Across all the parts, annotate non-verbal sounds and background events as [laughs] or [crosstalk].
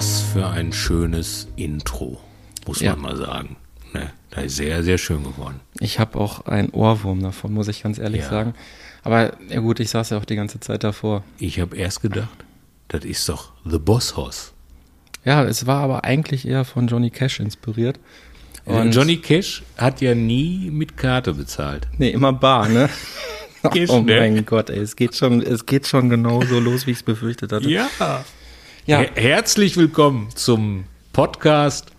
Was für ein schönes Intro, muss Ja. man mal sagen. Ne, da ist sehr, sehr schön geworden. Ich habe auch einen Ohrwurm davon, muss ich ganz ehrlich Ja. sagen. Aber ja gut, ich saß ja auch die ganze Zeit davor. Ich habe erst gedacht, das ist doch The Boss Hoss. Ja, es war aber eigentlich eher von Johnny Cash inspiriert. Und Johnny Cash hat ja nie mit Karte bezahlt. Nee, immer bar, ne? [laughs] Cash, oh ne? mein Gott, ey, es geht schon, es geht schon genau so los, wie ich es befürchtet hatte. Ja. Ja, Her herzlich willkommen zum Podcast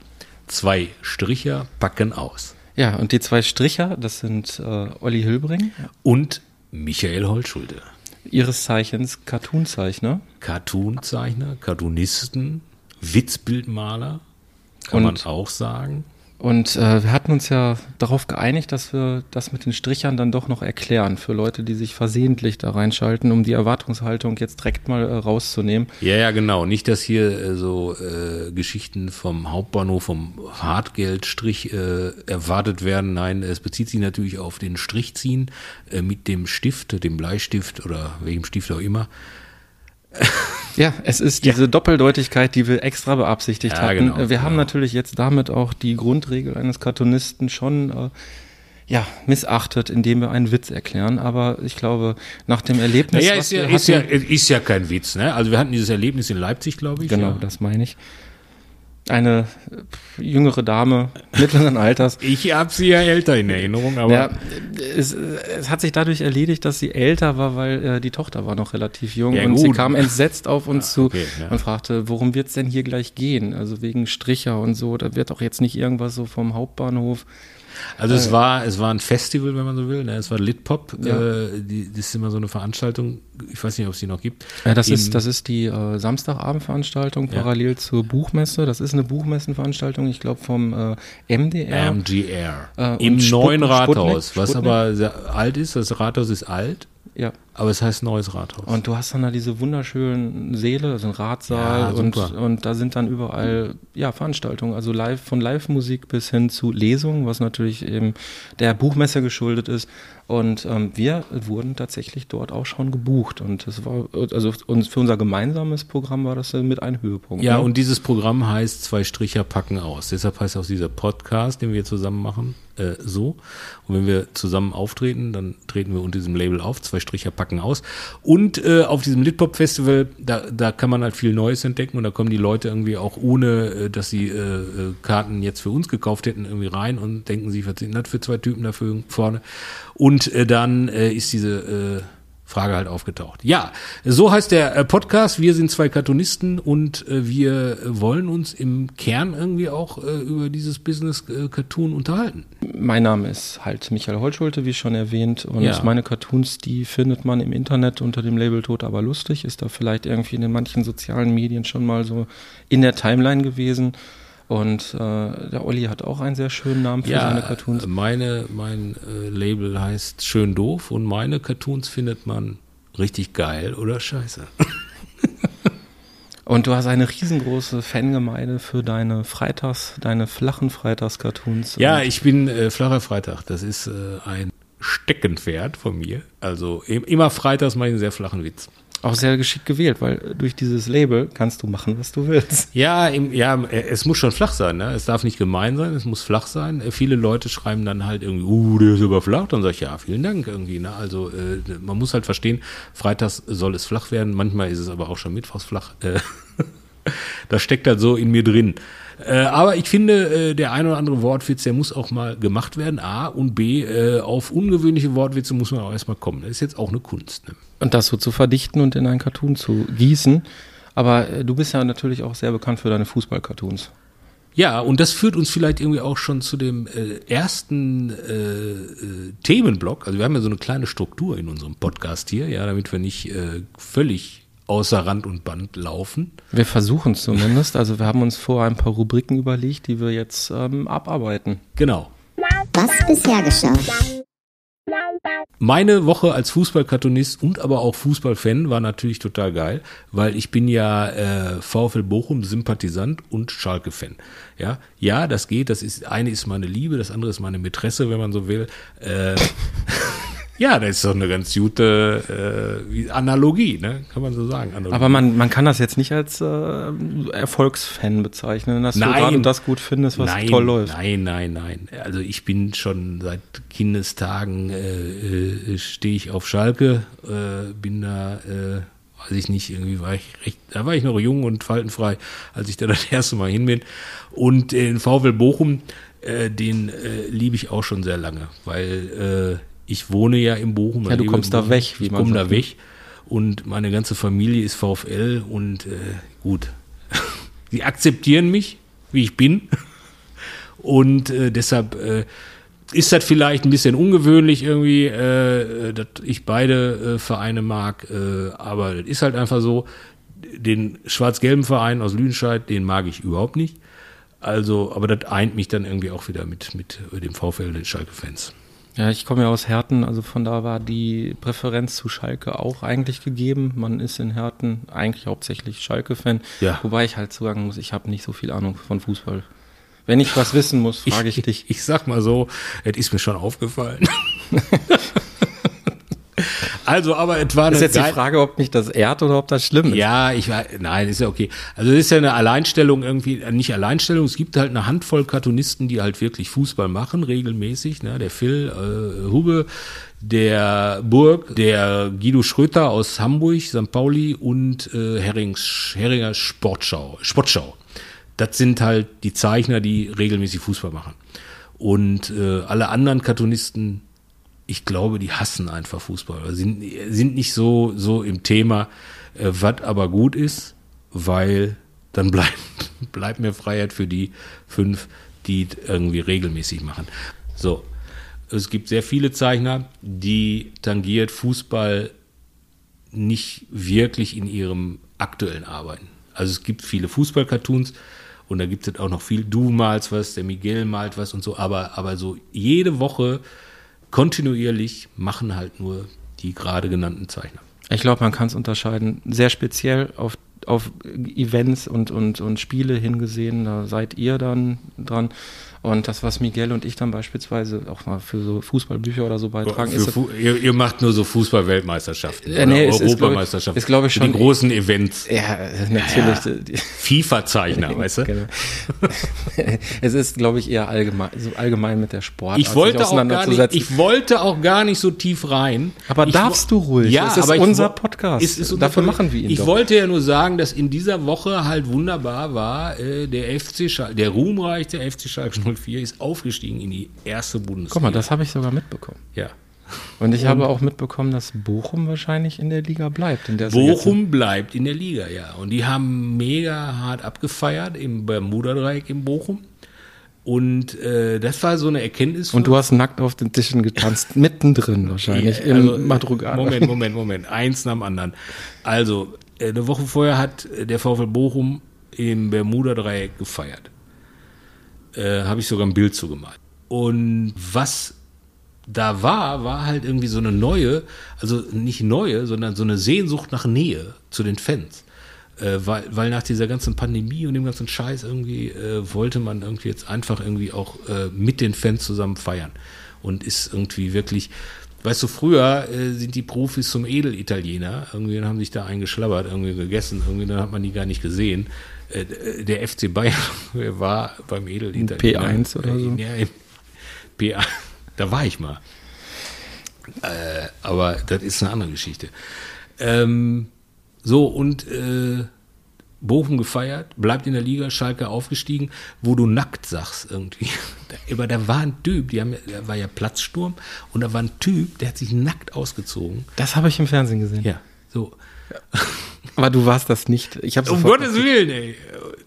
Zwei Stricher packen aus. ja, und die zwei Stricher, das sind äh, Olli Hilbring, Und Michael Holtschulte. ihres Zeichens Cartoonzeichner. Cartoonzeichner, Cartoonisten, Witzbildmaler, kann Und- man auch sagen. Und äh, wir hatten uns ja darauf geeinigt, dass wir das mit den Strichern dann doch noch erklären für Leute, die sich versehentlich da reinschalten, um die Erwartungshaltung jetzt direkt mal äh, rauszunehmen. Ja, ja, genau. Nicht, dass hier äh, so äh, Geschichten vom Hauptbahnhof, vom Hartgeldstrich äh, erwartet werden. Nein, es bezieht sich natürlich auf den Strichziehen äh, mit dem Stift, dem Bleistift oder welchem Stift auch immer. [laughs] Ja, es ist diese Doppeldeutigkeit, die wir extra beabsichtigt Ja, hatten. genau, wir haben genau. natürlich jetzt damit auch die Grundregel eines Cartoonisten schon äh, ja, missachtet, indem wir einen Witz erklären. Aber ich glaube, nach dem Erlebnis, Naja, ist ja, wir ist, ja, hatten- ist ja kein Witz. Ne? Also wir hatten dieses Erlebnis in Leipzig, glaube ich. genau, ja. das meine ich. Eine äh, jüngere Dame mittleren Alters. [laughs] Ich habe sie ja älter in Erinnerung, aber Ja, es, es hat sich dadurch erledigt, dass sie älter war, weil äh, die Tochter war noch relativ jung Ja, und sie gut. kam entsetzt auf uns [laughs] zu okay, ja. und fragte, worum wird's denn hier gleich gehen? Also wegen Stricher und so, da wird doch jetzt nicht irgendwas so vom Hauptbahnhof. Also es war, es war ein Festival, wenn man so will. Ne? Es war Litpop. Ja. Äh, die, das ist immer so eine Veranstaltung. Ich weiß nicht, ob es die noch gibt. Ja, das Im- ist, das ist die äh, Samstagabendveranstaltung Ja. parallel zur Buchmesse. Das ist eine Buchmessenveranstaltung, ich glaube vom äh, MDR. MGR. Äh, Im Sput- neuen Sputnik, Rathaus, was Sputnik. aber sehr alt ist. Das Rathaus ist alt, ja. Aber es heißt neues Rathaus. Und du hast dann da diese wunderschönen Säle, also ein Ratsaal Ja, und, und da sind dann überall ja, Veranstaltungen, also live von Live-Musik bis hin zu Lesungen, was natürlich eben der Buchmesse geschuldet ist. Und ähm, wir wurden tatsächlich dort auch schon gebucht. Und das war, also uns für unser gemeinsames Programm war das mit ein Höhepunkt. ja, ne? und dieses Programm heißt Zwei Stricher packen aus. Deshalb heißt auch dieser Podcast, den wir zusammen machen, äh, so. Und wenn wir zusammen auftreten, dann treten wir unter diesem Label auf, Zwei Stricher packen aus. Und äh, auf diesem Litpop-Festival, da, da kann man halt viel Neues entdecken und da kommen die Leute irgendwie auch ohne, äh, dass sie äh, äh, Karten jetzt für uns gekauft hätten, irgendwie rein und denken sich, was sind das für zwei Typen da vorne? Und äh, dann äh, ist diese äh, Frage halt aufgetaucht. Ja, so heißt der äh, Podcast. Wir sind zwei Cartoonisten und äh, wir wollen uns im Kern irgendwie auch äh, über dieses Business Cartoon unterhalten. Mein Name ist halt Michael Holtschulte, wie schon erwähnt. Und Ja. meine Cartoons, die findet man im Internet unter dem Label Tot aber lustig. Ist da vielleicht irgendwie in den manchen sozialen Medien schon mal so in der Timeline gewesen. Und äh, der Olli hat auch einen sehr schönen Namen für seine Cartoons. meine mein äh, Label heißt schön doof und meine Cartoons findet man richtig geil oder scheiße. Und du hast eine riesengroße Fangemeinde für deine Freitags, deine flachen Freitags-Cartoons. Ja, ich bin äh, flacher Freitag. Das ist äh, ein Steckenpferd von mir. Also im- immer freitags mache ich einen sehr flachen Witz. Auch sehr geschickt gewählt, weil durch dieses Label kannst du machen, was du willst. Ja, im, ja, es muss schon flach sein, ne? Es darf nicht gemein sein, es muss flach sein. Äh, Viele Leute schreiben dann halt irgendwie, uh, der ist aber flach. Dann sag ich, ja, vielen Dank irgendwie, ne? Also äh, man muss halt verstehen, freitags soll es flach werden, manchmal ist es aber auch schon mittwochs flach. Äh, [laughs] das steckt halt so in mir drin. Äh, aber ich finde, äh, der ein oder andere Wortwitz, der muss auch mal gemacht werden. A und B, äh, auf ungewöhnliche Wortwitze muss man auch erstmal kommen. Das ist jetzt auch eine Kunst. Ne? Und das so zu verdichten und in einen Cartoon zu gießen. Aber äh, du bist ja natürlich auch sehr bekannt für deine Fußball-Cartoons. Ja, und das führt uns vielleicht irgendwie auch schon zu dem äh, ersten äh, äh, Themenblock. Also wir haben ja so eine kleine Struktur in unserem Podcast hier, ja, damit wir nicht äh, völlig außer Rand und Band laufen. Wir versuchen es zumindest. Also wir haben uns vor ein paar Rubriken überlegt, die wir jetzt ähm, abarbeiten. Genau. Was bisher geschah. Meine Woche als Fußballkartonist und aber auch Fußballfan war natürlich total geil, weil ich bin ja äh, VfL Bochum Sympathisant und Schalke Fan. Ja, ja, das geht. Das ist eine ist meine Liebe, das andere ist meine Mätresse, wenn man so will. Äh, [laughs] ja, das ist doch eine ganz gute äh, Analogie, ne? Kann man so sagen. Analogie. Aber man, man kann das jetzt nicht als äh, Erfolgsfan bezeichnen, dass Nein. du gerade das gut findest, was nein, toll läuft. Nein, nein, nein. Also ich bin schon seit Kindestagen äh, äh, stehe ich auf Schalke, äh, bin da, äh, weiß ich nicht, irgendwie war ich recht, da war ich noch jung und faltenfrei, als ich da das erste Mal hin bin. Und den VfL Bochum, äh, den äh, liebe ich auch schon sehr lange, weil äh, ich wohne ja in Bochum. Ja, du kommst da weg, wie Ich komme da ne? weg und meine ganze Familie ist VfL und äh, gut, [laughs] sie akzeptieren mich, wie ich bin. [laughs] Und äh, deshalb äh, ist das vielleicht ein bisschen ungewöhnlich irgendwie, äh, dass ich beide äh, Vereine mag, äh, aber es ist halt einfach so, den schwarz-gelben Verein aus Lüdenscheid, den mag ich überhaupt nicht. Also, aber das eint mich dann irgendwie auch wieder mit, mit dem VfL, den Schalke-Fans. Ja, ich komme ja aus Herten, also von da war die Präferenz zu Schalke auch eigentlich gegeben. Man ist in Herten eigentlich hauptsächlich Schalke-Fan. Ja. Wobei ich halt sagen muss, ich habe nicht so viel Ahnung von Fußball. Wenn ich was wissen muss, frage ich, dich. Ich sag mal so, es ist mir schon aufgefallen. [laughs] also, aber es war Das ist jetzt die Frage, ob mich das ehrt oder ob das schlimm ist. Ja, ich war, nein, ist ja okay. Also es ist ja eine Alleinstellung irgendwie, äh, nicht Alleinstellung, es gibt halt eine Handvoll Cartoonisten, die halt wirklich Fußball machen, regelmäßig, ne? Der Phil äh, Hube, der Burg, der Guido Schröter aus Hamburg, St. Pauli und äh, Herrings, Heringer Sportschau, Sportschau. Das sind halt die Zeichner, die regelmäßig Fußball machen. Und äh, alle anderen Cartoonisten, ich glaube, die hassen einfach Fußball. oder Sind, sind nicht so, so im Thema, äh, was aber gut ist, weil dann bleibt, [laughs] bleibt mehr Freiheit für die fünf, die irgendwie regelmäßig machen. So. Es gibt sehr viele Zeichner, die tangiert Fußball nicht wirklich in ihrem aktuellen Arbeiten. Also es gibt viele Fußball-Cartoons und da gibt es auch noch viel. Du malst was, der Miguel malt was und so, aber, aber so jede Woche kontinuierlich machen halt nur die gerade genannten Zeichner. Ich glaube, man kann es unterscheiden. Sehr speziell auf, auf Events und, und, und Spiele hingesehen. Da seid ihr dann dran. Und das, was Miguel und ich dann beispielsweise auch mal für so Fußballbücher oder so beitragen, ist Fu ihr, ihr macht nur so Fußball-Weltmeisterschaften Äh, nee, oder es ist, glaub ich- Europameisterschaften. ist, glaub ich, schon- die großen Events. ja, natürlich. die- FIFA-Zeichner, [laughs] weißt du? Genau. [laughs] es ist, glaube ich, eher allgemein, so allgemein mit der Sportart Ich wollte, sich auch gar nicht, auseinanderzusetzen. ich wollte auch gar nicht so tief rein. Aber ich darfst du ruhig. Ja, Es ist aber unser Podcast. Es ist unser Dafür Podcast. machen wir ihn Ich doch. wollte ja nur sagen, dass in dieser Woche halt wunderbar war, äh, der FC Schalke, der ruhmreiche FC Schalke 04 ist aufgestiegen in die erste Bundesliga. Guck mal, das habe ich sogar mitbekommen. ja. Und ich habe auch mitbekommen, dass Bochum wahrscheinlich in der Liga bleibt. In der Bochum bleibt in der Liga, ja. Und die haben mega hart abgefeiert im Bermuda-Dreieck in Bochum. Und äh, das war so eine Erkenntnis. Und du hast nackt auf den Tischen getanzt, [laughs] mittendrin wahrscheinlich, Ja, im also, Madrugal. Moment, Moment, Moment. Eins nach dem anderen. Also, äh, eine Woche vorher hat der VfL Bochum im Bermuda-Dreieck gefeiert. Äh, Habe ich sogar ein Bild zugemalt. Und was da war, war halt irgendwie so eine neue, also nicht neue, sondern so eine Sehnsucht nach Nähe zu den Fans. Äh, weil, weil nach dieser ganzen Pandemie und dem ganzen Scheiß irgendwie äh, wollte man irgendwie jetzt einfach irgendwie auch äh, mit den Fans zusammen feiern. Und ist irgendwie wirklich, weißt du, früher äh, sind die Profis zum Edelitaliener, irgendwie haben sich da eingeschlabbert, irgendwie gegessen, irgendwie dann hat man die gar nicht gesehen. Äh, der FC Bayern [laughs] war beim Edelitaliener. P1 oder so? Ja, im P1. Da war ich mal. Äh, aber das ist eine andere Geschichte. Ähm, so, und äh, Bochum gefeiert, bleibt in der Liga, Schalke aufgestiegen, wo du nackt sagst irgendwie. [laughs] Aber da war ein Typ, die haben, da war ja Platzsturm, und da war ein Typ, der hat sich nackt ausgezogen. Das habe ich im Fernsehen gesehen. Ja, so. [laughs] Aber du warst das nicht. Ich habe Um Gottes Willen, ey.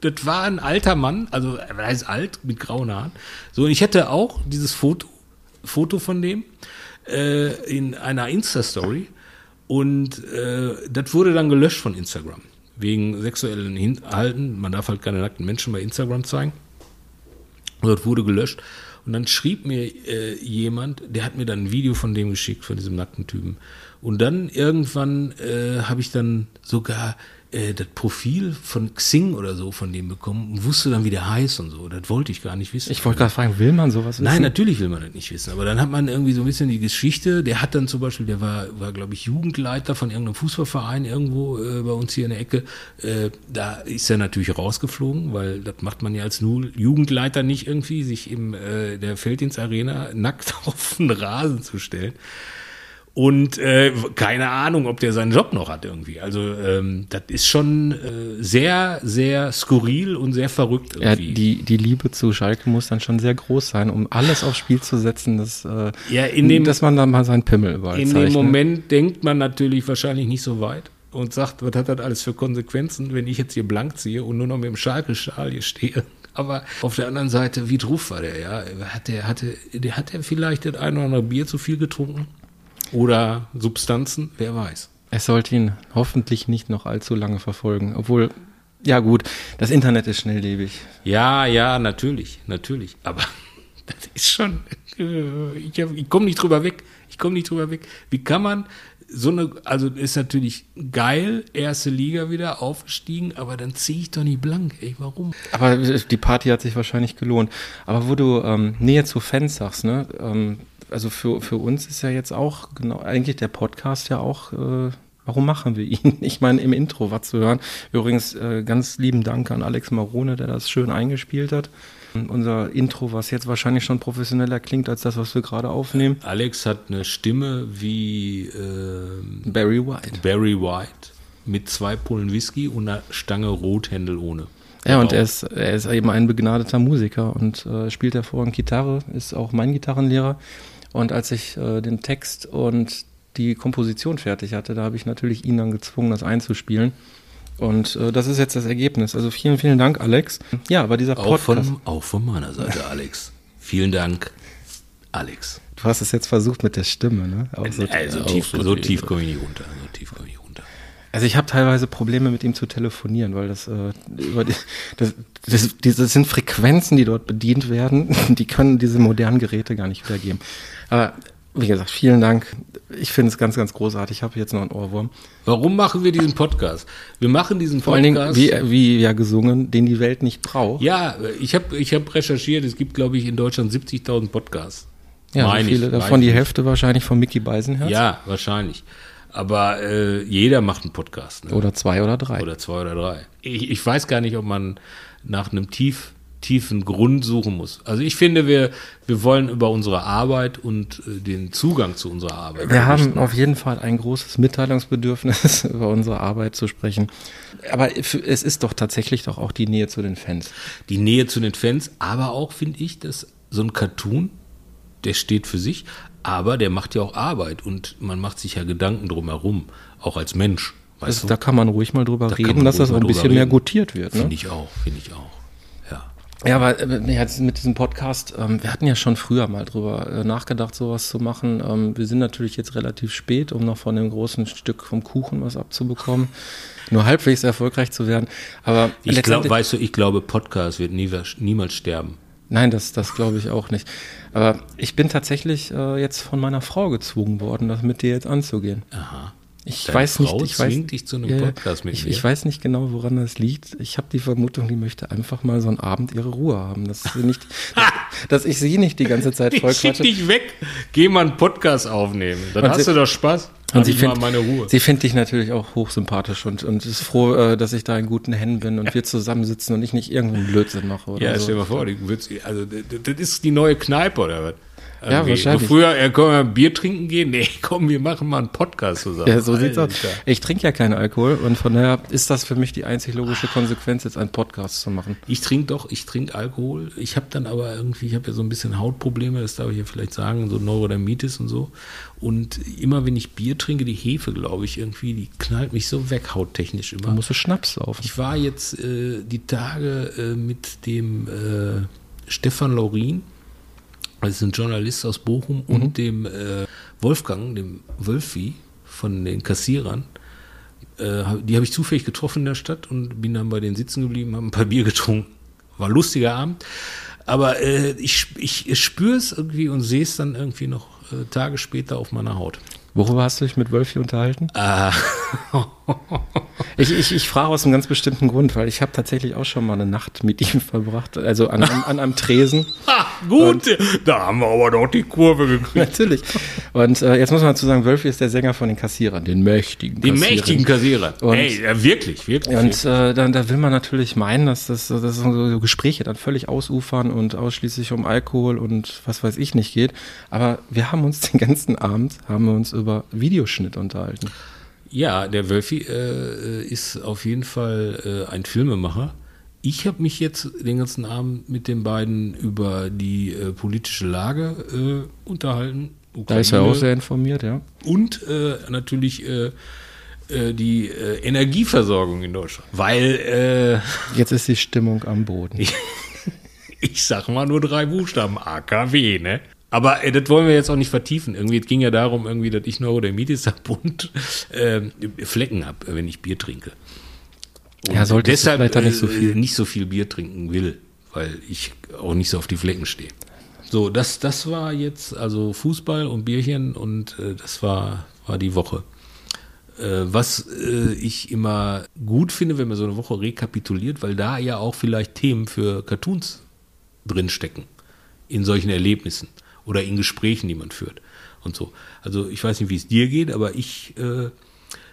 Das war ein alter Mann, also er ist alt, mit grauen Haaren. So, und ich hätte auch dieses Foto, Foto von dem äh, in einer Insta-Story. Und äh, das wurde dann gelöscht von Instagram. Wegen sexuellen Inhalten. Man darf halt keine nackten Menschen bei Instagram zeigen. Und das wurde gelöscht. Und dann schrieb mir äh, jemand, der hat mir dann ein Video von dem geschickt, von diesem nackten Typen. Und dann irgendwann äh, habe ich dann sogar äh, das Profil von Xing oder so von dem bekommen und wusste dann, wie der heißt und so. Das wollte ich gar nicht wissen. Ich wollte gerade fragen, will man sowas wissen? Nein, natürlich will man das nicht wissen. Aber dann hat man irgendwie so ein bisschen die Geschichte. Der hat dann zum Beispiel, der war, war glaube ich, Jugendleiter von irgendeinem Fußballverein irgendwo äh, bei uns hier in der Ecke. Äh, da ist er natürlich rausgeflogen, weil das macht man ja als Null Jugendleiter nicht irgendwie, sich im äh, der Felddienstarena nackt [laughs] auf den Rasen zu stellen. Und äh, keine Ahnung, ob der seinen Job noch hat irgendwie. Also ähm, das ist schon äh, sehr, sehr skurril und sehr verrückt Ja, irgendwie. die, die Liebe zu Schalke muss dann schon sehr groß sein, um alles aufs Spiel zu setzen, dass, äh, Ja, in dem- dass man dann mal seinen Pimmel überall In zeichnet. dem Moment denkt man natürlich wahrscheinlich nicht so weit und sagt, was hat das alles für Konsequenzen, wenn ich jetzt hier blank ziehe und nur noch mit dem Schalke-Schal hier stehe. Aber auf der anderen Seite, wie drauf war der, ja? Hat der, hatte, der, hat der vielleicht das ein oder andere Bier zu viel getrunken? Oder Substanzen? Wer weiß. Es sollte ihn hoffentlich nicht noch allzu lange verfolgen. Obwohl, ja gut, das Internet ist schnelllebig. Ja, ja, natürlich, natürlich. Aber [laughs] das ist schon, äh, ich, ich komme nicht drüber weg. Ich komme nicht drüber weg. Wie kann man so eine, also ist natürlich geil, erste Liga wieder aufgestiegen, aber dann ziehe ich doch nicht blank. Ey, warum? Aber die Party hat sich wahrscheinlich gelohnt. Aber wo du ähm, Nähe zu Fans sagst, ne? Ähm, also für, für uns ist ja jetzt auch genau eigentlich der Podcast ja auch. Äh, warum machen wir ihn? [laughs] Ich meine, im Intro was zu hören. Übrigens äh, ganz lieben Dank an Alex Marone, der das schön eingespielt hat. Unser Intro, was jetzt wahrscheinlich schon professioneller klingt als das, was wir gerade aufnehmen. Alex hat eine Stimme wie ähm, Barry White. Barry White mit zwei Pullen Whisky und einer Stange Rothändel ohne. Ja, und er ist, er ist eben ein begnadeter Musiker und äh, spielt hervorragend Gitarre, ist auch mein Gitarrenlehrer. Und als ich äh, den Text und die Komposition fertig hatte, da habe ich natürlich ihn dann gezwungen, das einzuspielen. Und äh, das ist jetzt das Ergebnis. Also vielen, vielen Dank, Alex. Ja, aber dieser Auch Podcast, von, auch von meiner Seite, [laughs] Alex. Vielen Dank, Alex. du hast es jetzt versucht mit der Stimme, ne? Auch so- also auch tief, so tief komme ich nicht runter. So tief komme ich nicht runter. Also ich habe teilweise Probleme mit ihm zu telefonieren, weil das, äh, über die, das, das, das sind Frequenzen, die dort bedient werden, [laughs] die können diese modernen Geräte gar nicht wiedergeben. Aber wie gesagt, vielen Dank. Ich finde es ganz, ganz großartig. Ich habe jetzt noch einen Ohrwurm. Warum machen wir diesen Podcast? Wir machen diesen Vor allen Dingen, Podcast. wie, wie ja gesungen, den die Welt nicht braucht. ja, ich habe ich hab recherchiert, es gibt, glaube ich, in Deutschland 70.000 Podcasts. Ja, Meine ich, viele meine davon die ich. Hälfte wahrscheinlich von Mickey Beisenherz. Ja, wahrscheinlich. Aber äh, jeder macht einen Podcast. Ne? Oder zwei oder drei. Oder zwei oder drei. Ich, ich weiß gar nicht, ob man nach einem tief, tiefen Grund suchen muss. Also ich finde, wir, wir wollen über unsere Arbeit und äh, den Zugang zu unserer Arbeit. Wir haben auf jeden Fall ein großes Mitteilungsbedürfnis, [laughs] über unsere Arbeit zu sprechen. Aber es ist doch tatsächlich doch auch die Nähe zu den Fans. die Nähe zu den Fans, aber auch finde ich, dass so ein Cartoon, der steht für sich, aber der macht ja auch Arbeit und man macht sich ja Gedanken drumherum, auch als Mensch. Weißt Also, du? da kann man ruhig mal drüber Da reden, dass das ein bisschen mehr gutiert wird. Ne? Finde ich auch, finde ich auch. Ja. Ja, aber äh, jetzt mit diesem Podcast, ähm, wir hatten ja schon früher mal drüber äh, nachgedacht, sowas zu machen. Ähm, wir sind natürlich jetzt relativ spät, um noch von dem großen Stück vom Kuchen was abzubekommen. Nur halbwegs erfolgreich zu werden. Aber Ich glaube, weißt du, ich glaube, Podcast wird nie, niemals sterben. Nein, das, das glaube ich auch nicht. Aber ich bin tatsächlich äh, jetzt von meiner Frau gezwungen worden, das mit dir jetzt anzugehen. Aha. Ich Deine weiß Frau nicht, ich weiß, dich zu einem ja. Podcast mit ich, mir? ich weiß nicht genau, woran das liegt. Ich habe die Vermutung, die möchte einfach mal so einen Abend ihre Ruhe haben, dass sie nicht, [laughs] dass ich sie nicht die ganze Zeit [laughs] voll Ich schick dich weg. Geh mal einen Podcast aufnehmen. Dann Und hast sie- du doch Spaß. Und Hab sie findet meine Ruhe. sie findet dich natürlich auch hochsympathisch und, und ist froh, äh, dass ich da in guten Händen bin und wir zusammensitzen und ich nicht irgendeinen Blödsinn mache oder Ja, so. stell dir mal vor, die also das ist die neue Kneipe oder was? Irgendwie. wahrscheinlich. Früher, äh, können wir Bier trinken gehen? Nee, [laughs] komm, wir machen mal einen Podcast zusammen. Ja, so sieht's aus. Alter. Ich trinke ja keinen Alkohol und von daher ist das für mich die einzig logische Konsequenz, jetzt einen Podcast zu machen. Ich trinke doch, ich trinke Alkohol. Ich habe dann aber irgendwie, ich habe ja so ein bisschen Hautprobleme, das darf ich ja vielleicht sagen, so Neurodermitis und so. Und immer wenn ich Bier trinke, die Hefe, glaube ich, irgendwie, die knallt mich so weg, hauttechnisch Da immer. musst du Schnaps saufen. Ich war jetzt äh, die Tage äh, mit dem äh, Stefan Laurin, das ist ein Journalist aus Bochum, und dem äh, Wolfgang, dem Wölfi von den Kassierern. Äh, die habe ich zufällig getroffen in der Stadt und bin dann bei denen sitzen geblieben, habe ein paar Bier getrunken. War ein lustiger Abend. Aber äh, ich, ich spüre es irgendwie und sehe es dann irgendwie noch äh, Tage später auf meiner Haut. Worüber hast du dich mit Wölfi unterhalten? Ah. Ich, ich, ich frage aus einem ganz bestimmten Grund, weil ich habe tatsächlich auch schon mal eine Nacht mit ihm verbracht, also an, an, an einem Tresen. Ah, gut, da haben wir aber doch die Kurve gekriegt. Natürlich. Und äh, jetzt muss man dazu sagen, Wölfi ist der Sänger von den Kassierern, den mächtigen Die Kassierern. mächtigen Kassierer. Und- Ey, ja, wirklich, wirklich. Und äh, dann, da will man natürlich meinen, dass das, dass so so Gespräche dann völlig ausufern und ausschließlich um Alkohol und was weiß ich nicht geht. Aber wir haben uns den ganzen Abend, haben wir uns über Videoschnitt unterhalten. ja, der Wölfi äh, ist auf jeden Fall äh, ein Filmemacher. Ich habe mich jetzt den ganzen Abend mit den beiden über die äh, politische Lage äh, unterhalten. Da ist er auch Ukraine sehr informiert, ja. Und äh, natürlich äh, äh, die äh, Energieversorgung in Deutschland. Weil äh, Jetzt ist die Stimmung am Boden. [laughs] ich sag mal nur drei Buchstaben, AKW, ne? Aber äh, das wollen wir jetzt auch nicht vertiefen. Irgendwie, es ging ja darum, irgendwie, dass ich Neurodermitis [laughs] habe und äh, Flecken habe, wenn ich Bier trinke. Und Ja, solltest du deshalb vielleicht nicht so äh, viel. nicht so viel Bier trinken will, weil ich auch nicht so auf die Flecken stehe. So, das, das war jetzt also Fußball und Bierchen und äh, das war, war die Woche. Äh, was äh, ich immer gut finde, wenn man so eine Woche rekapituliert, weil da ja auch vielleicht Themen für Cartoons drinstecken. In solchen Erlebnissen oder in Gesprächen, die man führt und so. Also ich weiß nicht, wie es dir geht, aber ich äh,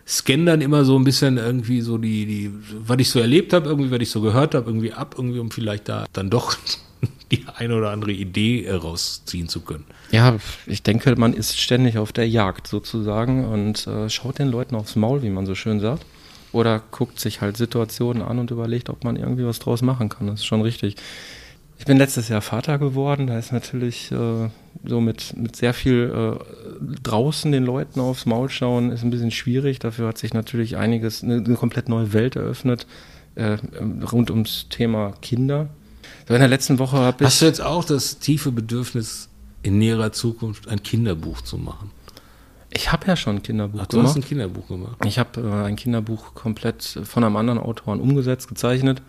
scanne dann immer so ein bisschen irgendwie so die, die, was ich so erlebt habe, irgendwie, was ich so gehört habe, irgendwie ab, irgendwie, um vielleicht da dann doch [laughs] die eine oder andere Idee äh, rausziehen zu können. Ja, ich denke, man ist ständig auf der Jagd sozusagen und äh, schaut den Leuten aufs Maul, wie man so schön sagt. Oder guckt sich halt Situationen an und überlegt, ob man irgendwie was draus machen kann. Das ist schon richtig. Ich bin letztes Jahr Vater geworden. Da ist natürlich äh, so mit, mit sehr viel äh, draußen den Leuten aufs Maul schauen, ist ein bisschen schwierig. Dafür hat sich natürlich einiges, eine, eine komplett neue Welt eröffnet äh, rund ums Thema Kinder. So in der letzten Woche habe ich. Hast du jetzt auch das tiefe Bedürfnis, in näherer Zukunft ein Kinderbuch zu machen? Ich habe ja schon ein Kinderbuch Ach, du hast gemacht. ein Kinderbuch gemacht. Ich habe äh, ein Kinderbuch komplett von einem anderen Autoren umgesetzt, gezeichnet.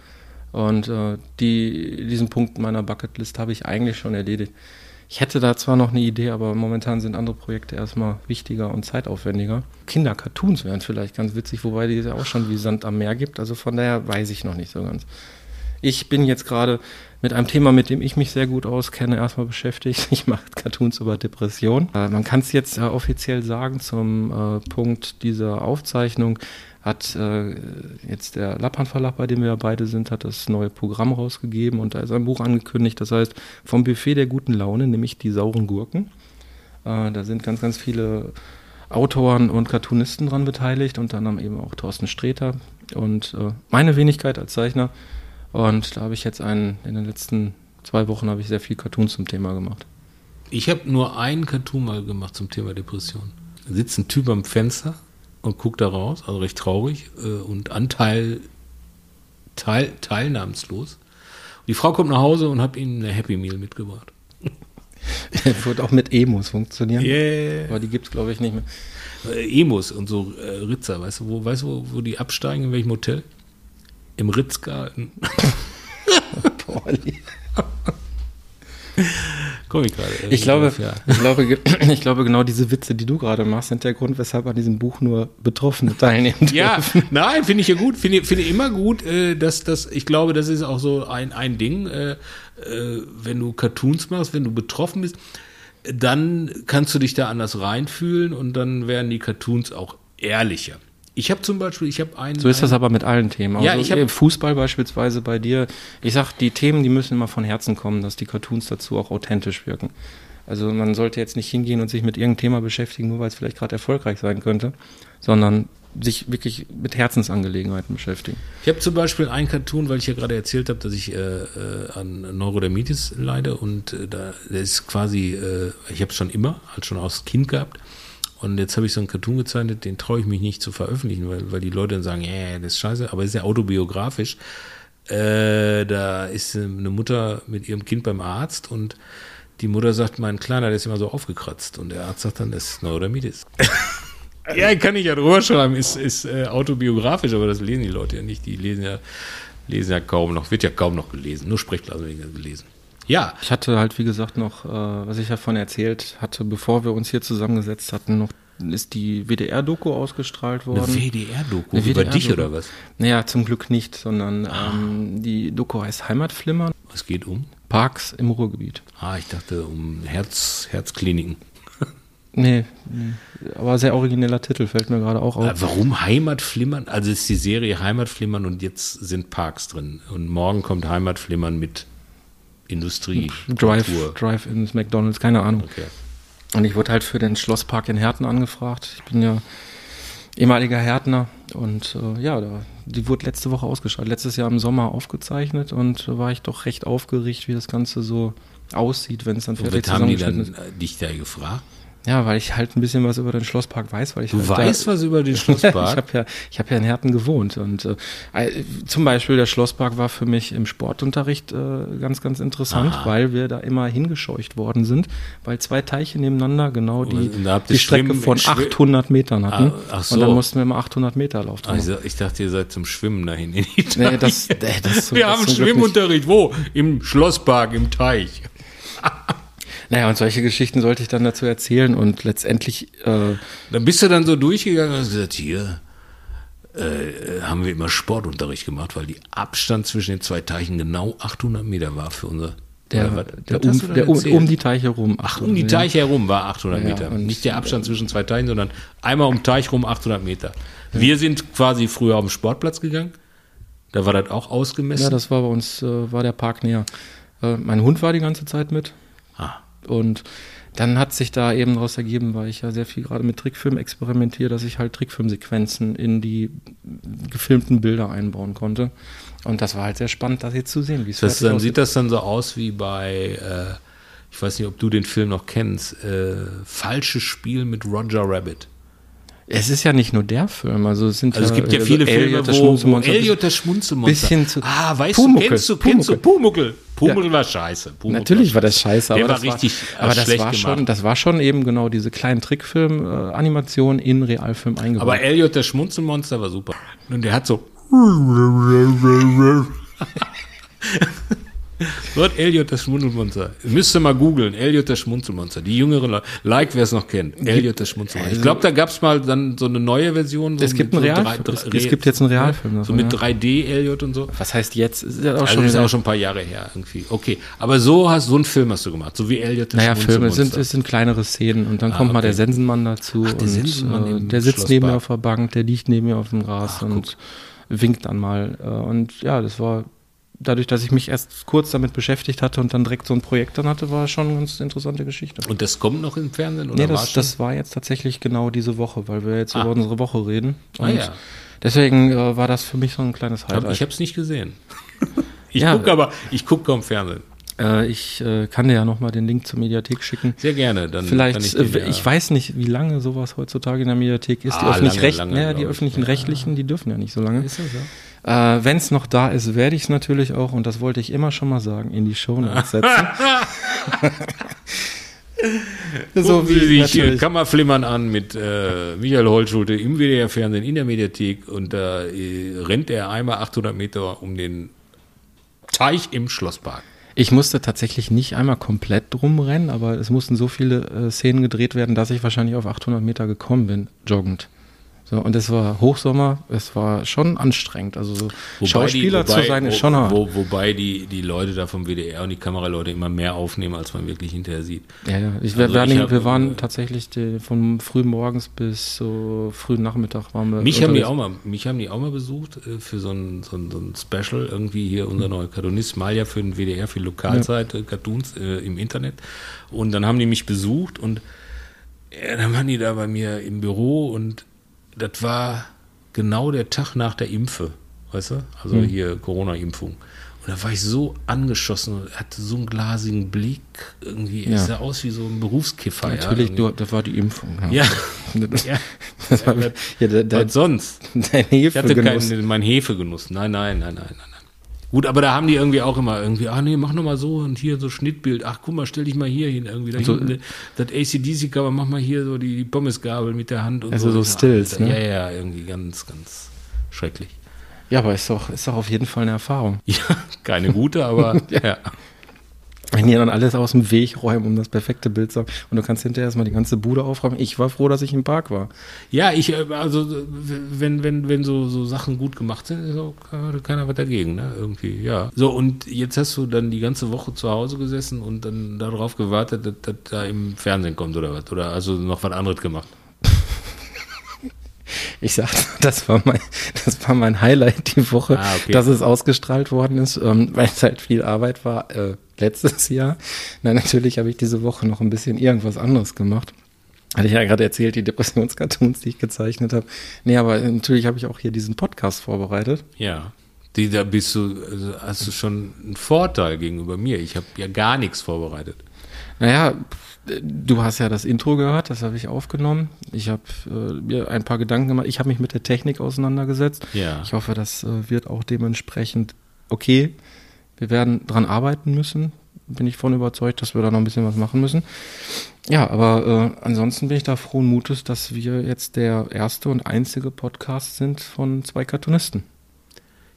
Und äh, die, diesen Punkt meiner Bucketlist habe ich eigentlich schon erledigt. Ich hätte da zwar noch eine Idee, aber momentan sind andere Projekte erstmal wichtiger und zeitaufwendiger. Kinder-Cartoons wären vielleicht ganz witzig, wobei die es ja auch schon wie Sand am Meer gibt. Also von daher weiß ich noch nicht so ganz. Ich bin jetzt gerade mit einem Thema, mit dem ich mich sehr gut auskenne, erstmal beschäftigt. Ich mache Cartoons über Depression. Äh, man kann es jetzt äh, offiziell sagen, zum äh, Punkt dieser Aufzeichnung hat äh, jetzt der Lappan Verlag, bei dem wir ja beide sind, hat das neue Programm rausgegeben und da ist ein Buch angekündigt, das heißt vom Buffet der guten Laune, nämlich die sauren Gurken. Äh, da sind ganz, ganz viele Autoren und Cartoonisten dran beteiligt, unter anderem eben auch Thorsten Sträter und äh, meine Wenigkeit als Zeichner. Und da habe ich jetzt einen, in den letzten zwei Wochen habe ich sehr viel Cartoons zum Thema gemacht. Ich habe nur einen Cartoon mal gemacht zum Thema Depression. Da sitzt ein Typ am Fenster und guckt da raus, also recht traurig äh, und Anteil teil, teilnahmslos. Und die Frau kommt nach Hause und hat ihm eine Happy Meal mitgebracht. [laughs] Wird auch mit Emos funktionieren. Yeah. Aber die gibt es, glaube ich, nicht mehr. Äh, Emos und so äh, Ritzer, weißt du, wo, weißt du, wo, wo die absteigen, in welchem Hotel? Im Ritzgarten. [laughs] [laughs] Komm ich gerade. Ich glaube, ja. ich, glaube, [clears throat] ich glaube, genau diese Witze, die du gerade machst, sind der Grund, weshalb an diesem Buch nur Betroffene [laughs] teilnehmen. Ja, dürfen. nein, finde ich ja gut. Finde finde immer gut, äh, dass das, ich glaube, das ist auch so ein, ein Ding, äh, äh, wenn du Cartoons machst, wenn du betroffen bist, dann kannst du dich da anders reinfühlen und dann werden die Cartoons auch ehrlicher. Ich habe zum Beispiel, ich habe einen. So ist das aber mit allen Themen. Ja, Also ich hab- im Fußball beispielsweise bei dir. Ich sag, die Themen, die müssen immer von Herzen kommen, dass die Cartoons dazu auch authentisch wirken. Also man sollte jetzt nicht hingehen und sich mit irgendeinem Thema beschäftigen, nur weil es vielleicht gerade erfolgreich sein könnte, sondern sich wirklich mit Herzensangelegenheiten beschäftigen. Ich habe zum Beispiel einen Cartoon, weil ich ja gerade erzählt habe, dass ich äh, äh, an Neurodermitis leide und äh, da ist quasi, äh, ich habe es schon immer, halt schon als Kind gehabt. Und jetzt habe ich so einen Cartoon gezeichnet, den traue ich mich nicht zu veröffentlichen, weil, weil die Leute dann sagen, ja, yeah, das ist scheiße, aber es ist ja autobiografisch. Äh, da ist eine Mutter mit ihrem Kind beim Arzt und die Mutter sagt, mein Kleiner, der ist immer so aufgekratzt. Und der Arzt sagt dann, das ist Neurodermitis. [laughs] ja, kann ich ja drüber schreiben, ist, ist äh, autobiografisch, aber das lesen die Leute ja nicht. Die lesen ja, lesen ja kaum noch, wird ja kaum noch gelesen. Nur Sprechblasen werden gelesen. Ja, Ich hatte halt, wie gesagt, noch, äh, was ich davon erzählt hatte, bevor wir uns hier zusammengesetzt hatten, noch ist die WDR-Doku ausgestrahlt worden. eine WDR-Doku Eine über dich oder was? Naja, zum Glück nicht, sondern ähm, die Doku heißt Heimatflimmern, Es geht um? Parks im Ruhrgebiet. Ah, ich dachte um Herz, Herzkliniken. [laughs] Nee, nee, aber sehr origineller Titel, fällt mir gerade auch auf. Warum Heimatflimmern? Also ist die Serie Heimatflimmern und jetzt sind Parks drin. Und morgen kommt Heimatflimmern mit Industrie, Drive, Kultur. Drive-ins, McDonalds, keine Ahnung. Okay. Und ich wurde halt für den Schlosspark in Herten angefragt. Ich bin ja ehemaliger Härtner und äh, ja, da, die wurde letzte Woche ausgestrahlt. Letztes Jahr im Sommer aufgezeichnet und äh, war ich doch recht aufgeregt, wie das Ganze so aussieht, wenn es dann fertig was haben die dann ist. dich da gefragt? Ja, weil ich halt ein bisschen was über den Schlosspark weiß, weil ich Du halt weißt was über den [laughs] ich Schlosspark? habe ja, ich habe ja in Herten gewohnt und äh, äh, zum Beispiel der Schlosspark war für mich im Sportunterricht äh, ganz, ganz interessant, Aha. weil wir da immer hingescheucht worden sind, weil zwei Teiche nebeneinander genau die, die Strecke von Schwi- 800 Metern hatten Ah, ach so. und dann mussten wir immer 800 Meter laufen. also, ich dachte, ihr seid zum Schwimmen dahin. In die Nee, das, nee, das, Wir das haben. Schwimmunterricht. Wo? Im Schlosspark, im Teich. Naja, und solche Geschichten sollte ich dann dazu erzählen und letztendlich äh, Dann bist du dann so durchgegangen und hast gesagt, hier äh, haben wir immer Sportunterricht gemacht, weil die Abstand zwischen den zwei Teichen genau 800 Meter war für unser... der, der, du um, der um, um die Teiche rum. Ach, um die Teiche herum war 800 Ja, Meter. und- Nicht der Abstand zwischen zwei Teichen, sondern einmal um Teich rum 800 Meter. Wir sind quasi früher auf den Sportplatz gegangen. Da war das auch ausgemessen. Ja, das war bei uns, äh, war der Park näher. Äh, mein Hund war die ganze Zeit mit. Und dann hat sich da eben daraus ergeben, weil ich ja sehr viel gerade mit Trickfilm experimentiere, dass ich halt Trickfilmsequenzen in die gefilmten Bilder einbauen konnte. Und das war halt sehr spannend, das jetzt zu sehen, wie es Das, dann sieht das dann so aus wie bei, äh, ich weiß nicht, ob du den Film noch kennst, äh, Falsches Spiel mit Roger Rabbit. Es ist ja nicht nur der Film, also es sind Also es gibt ja also viele Elliot, Filme, das wo, Elliot das Schmunzelmonster. bisschen zu- ah, weißt Pumuckl, du, kennst du, kennst du Pumuckel? Pumuckl war scheiße. Pumuckl Natürlich war das scheiße, Der aber war das richtig war, aber das war schon, gemacht. das war schon eben genau diese kleinen Trickfilm-Animationen in Realfilm eingebaut. Aber Elliot das Schmunzelmonster war super. Und der hat so. [laughs] Gott, Elliot das Schmunzelmonster. Müsst ihr mal googeln. Elliot das Schmunzelmonster. Die jüngere Leute. Like, wer es noch kennt. Elliot das Schmunzelmonster. Ich glaube, da gab es mal dann so eine neue Version. So Es gibt mit einen so Realfilm. Es- es gibt jetzt einen Realfilm So davon, mit ja. 3D Elliot und so. was heißt jetzt? Ist ja auch Also schon ist auch schon ein paar Jahre her irgendwie. Okay, aber so hast so einen Film hast du gemacht, so wie Elliot das Naja, Filme, es sind, Schmunzelmonster. es sind kleinere Szenen und dann kommt mal okay. der Sensenmann dazu Ach, der und Sensenmann äh, der sitzt neben mir auf der Bank, der liegt neben mir auf dem Gras Ach, und winkt dann mal. Äh, und ja, das war dadurch, dass ich mich erst kurz damit beschäftigt hatte und dann direkt so ein Projekt dann hatte, war schon eine ganz interessante Geschichte. Und das kommt noch im Fernsehen oder Nee, war das, schon? das war jetzt tatsächlich genau diese Woche, weil wir jetzt Ah. über unsere Woche reden. Ah, Und ja. deswegen äh, war das für mich so ein kleines Highlight. Ich habe es nicht gesehen. [laughs] Ich Ja. gucke aber, ich gucke kaum Fernsehen. äh, ich äh, kann dir ja nochmal den Link zur Mediathek schicken. Sehr gerne. Dann Vielleicht, ich, äh, ja- ich weiß nicht, wie lange sowas heutzutage in der Mediathek ist. die Ah, öffentlich-recht, lange, lange, naja, die öffentlichen Ja. Rechtlichen, die dürfen ja nicht so lange. Ist das so? Äh, Wenn es noch da ist, werde ich es natürlich auch, und das wollte ich immer schon mal sagen, in die Shownotes setzen. [laughs] so Gucken Sie sich. Kammerflimmern an mit äh, Michael Holtschulte im WDR-Fernsehen in der Mediathek und da äh, rennt er einmal 800 Meter um den Teich im Schlosspark. Ich musste tatsächlich nicht einmal komplett drum rennen, aber es mussten so viele äh, Szenen gedreht werden, dass ich wahrscheinlich auf 800 Meter gekommen bin, joggend. So, und es war Hochsommer, es war schon anstrengend. Also so Wobei Schauspieler die, wobei, zu sein ist wo- schon hart. Wo, wobei die, die Leute da vom WDR und die Kameraleute immer mehr aufnehmen, als man wirklich hinterher sieht. Ja, ja. Ich, Also wir, waren, ich hab- wir waren tatsächlich die, von früh morgens bis so frühen Nachmittag waren wir. Mich haben, die auch mal, mich haben die auch mal besucht äh, für so ein, so, ein, so ein Special, irgendwie hier unser neuer Cartoonist, Malia für den WDR, für die Lokalseite, Cartoons äh, im Internet. Und dann haben die mich besucht und ja, dann waren die da bei mir im Büro und das war genau der Tag nach der Impfe, weißt du? Also Hm. hier Corona-Impfung. Und da war ich so angeschossen und hatte so einen glasigen Blick. Irgendwie, Ja. ich sah aus wie so ein Berufskiffer. Natürlich, ja, du, das war die Impfung. Ja. [laughs] Das, ja. das war, ja, der, Was sonst? [laughs] dein Ich hatte keinen, mein Hefegenuss. Nein, nein, nein, nein, nein, nein. Gut, aber da haben die irgendwie auch immer irgendwie, ah nee, mach noch mal so und hier so Schnittbild. Ach, guck mal, stell dich mal hier hin irgendwie. Da Also- hinten, das ACDC-Cover, mach mal hier so die, die Pommesgabel mit der Hand und Also so. so Stills, ne? Ja, ja, irgendwie ganz, ganz schrecklich. Ja, aber ist doch, ist doch auf jeden Fall eine Erfahrung. [laughs] Ja, keine gute, aber [laughs] ja. Wenn die dann alles aus dem Weg räumen, um das perfekte Bild zu haben. Und du kannst hinterher erstmal die ganze Bude aufräumen. Ich war froh, dass ich im Park war. Ja, ich, äh, also wenn, wenn, wenn so, so Sachen gut gemacht sind, ist auch keiner- was dagegen, ne? Irgendwie, ja. So, und jetzt hast du dann die ganze Woche zu Hause gesessen und dann darauf gewartet, dass das da im Fernsehen kommt oder was? Oder also noch was anderes gemacht? [laughs] Ich sag, das war mein, das war mein Highlight die Woche, Ah, okay. dass es ausgestrahlt worden ist, ähm, weil es halt viel Arbeit war äh, letztes Jahr. Nein, natürlich habe ich diese Woche noch ein bisschen irgendwas anderes gemacht. Hatte ich ja gerade erzählt, die Depressionscartoons, die ich gezeichnet habe. Nee, aber natürlich habe ich auch hier diesen Podcast vorbereitet. Ja. Die, da bist du, also hast du schon einen Vorteil gegenüber mir. Ich habe ja gar nichts vorbereitet. Naja, du hast ja das Intro gehört, das habe ich aufgenommen. Ich habe äh, mir ein paar Gedanken gemacht. Ich habe mich mit der Technik auseinandergesetzt. Ja. Ich hoffe, das äh, wird auch dementsprechend okay. Wir werden dran arbeiten müssen. Bin ich von überzeugt, dass wir da noch ein bisschen was machen müssen. Ja, aber äh, ansonsten bin ich da frohen Mutes, dass wir jetzt der erste und einzige Podcast sind von zwei Cartoonisten.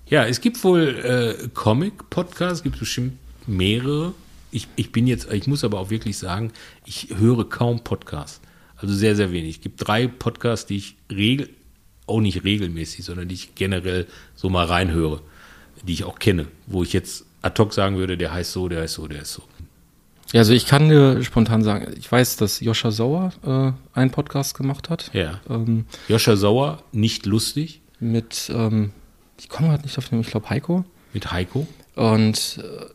Ja, es gibt wohl äh, Comic-Podcasts, gibt bestimmt mehrere. Ich, ich bin jetzt, ich muss aber auch wirklich sagen, ich höre kaum Podcasts. Also sehr, sehr wenig. Es gibt drei Podcasts, die ich regel, auch nicht regelmäßig, sondern die ich generell so mal reinhöre, die ich auch kenne, wo ich jetzt ad hoc sagen würde, der heißt so, der heißt so, der ist so. Ja, also ich kann dir spontan sagen, ich weiß, dass Joscha Sauer äh, einen Podcast gemacht hat. Ja. Ähm, Joscha Sauer, nicht lustig, mit, ähm, ich komme gerade nicht auf den, ich glaube Heiko. mit Heiko. Und äh,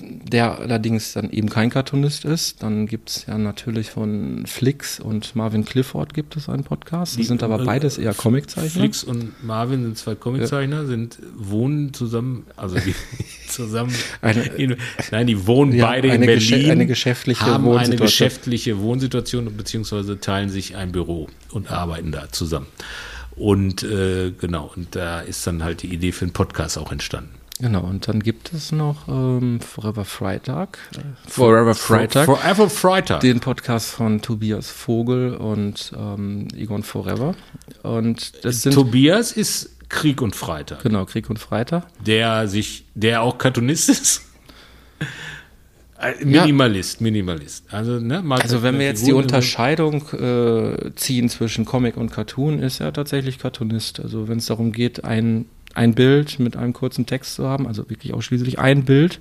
der allerdings dann eben kein Cartoonist ist. Dann gibt es ja natürlich von Flix und Marvin Clifford gibt es einen Podcast. Die, Die- sind aber äh, beides eher Comiczeichner. Flix und Marvin sind zwei Comiczeichner, sind wohnen zusammen, also die [laughs] zusammen. Eine- in, nein, die wohnen Ja, beide in eine Berlin. Geschä- eine geschäftliche haben eine Wohnsituation. geschäftliche Wohnsituation beziehungsweise teilen sich ein Büro und arbeiten da zusammen. Und äh, genau, und da ist dann halt die Idee für einen Podcast auch entstanden. Genau, und dann gibt es noch ähm, Forever Freitag. Äh, Forever Freitag. Forever Freitag. den Podcast von Tobias Vogel und ähm, Egon Forever. Und das sind Tobias ist Krieg und Freitag, genau Krieg und Freitag. der sich, der auch Cartoonist ist. [laughs] Äh, Minimalist, Minimalist. Also, ne, Also wenn wir jetzt die Figuren- Unterscheidung äh, ziehen zwischen Comic und Cartoon, ist er tatsächlich Cartoonist. Also wenn es darum geht, ein, ein Bild mit einem kurzen Text zu haben, also wirklich ausschließlich ein Bild,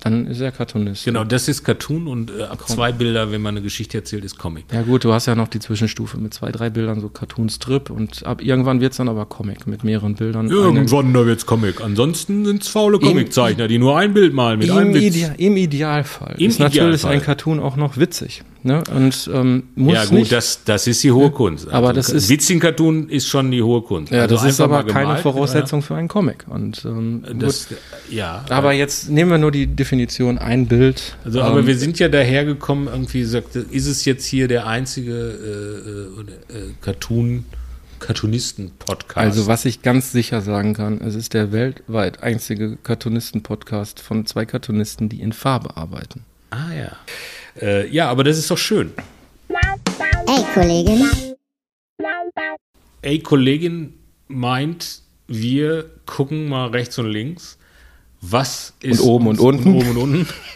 dann ist er Cartoonist. Genau, das ist Cartoon und äh, ab zwei Bilder, wenn man eine Geschichte erzählt, ist Comic. Ja gut, du hast ja noch die Zwischenstufe mit zwei, drei Bildern, so Cartoon-Strip und ab irgendwann wird es dann aber Comic mit mehreren Bildern. Irgendwann da wird's Comic. Ansonsten sind's faule Comiczeichner, die nur ein Bild malen mit einem Im, Witz. Idea Im Idealfall Im ist natürlich Idealfall. ein Cartoon auch noch witzig. Ne? Und ähm, muss Ja gut, nicht, das, das ist die hohe Kunst. Also Aber das ist- Witzigen Cartoon ist schon die hohe Kunst. ja, Also das ist aber keine Voraussetzung für einen Comic. Und ähm, Ja, das, ja. Aber jetzt nehmen wir nur die Definition ein Bild. Also, aber Ähm, wir sind ja dahergekommen, irgendwie sagte, ist es jetzt hier der einzige äh, äh, äh, Cartoon, Cartoonisten-Podcast? also was ich ganz sicher sagen kann, es ist der weltweit einzige Cartoonisten-Podcast von zwei Cartoonisten, die in Farbe arbeiten. Ah ja. Äh, ja, aber das ist doch schön. Ey, Kollegin. Ey, Kollegin meint, wir gucken mal rechts und links. Was ist oben und unten. oben und unten. [laughs]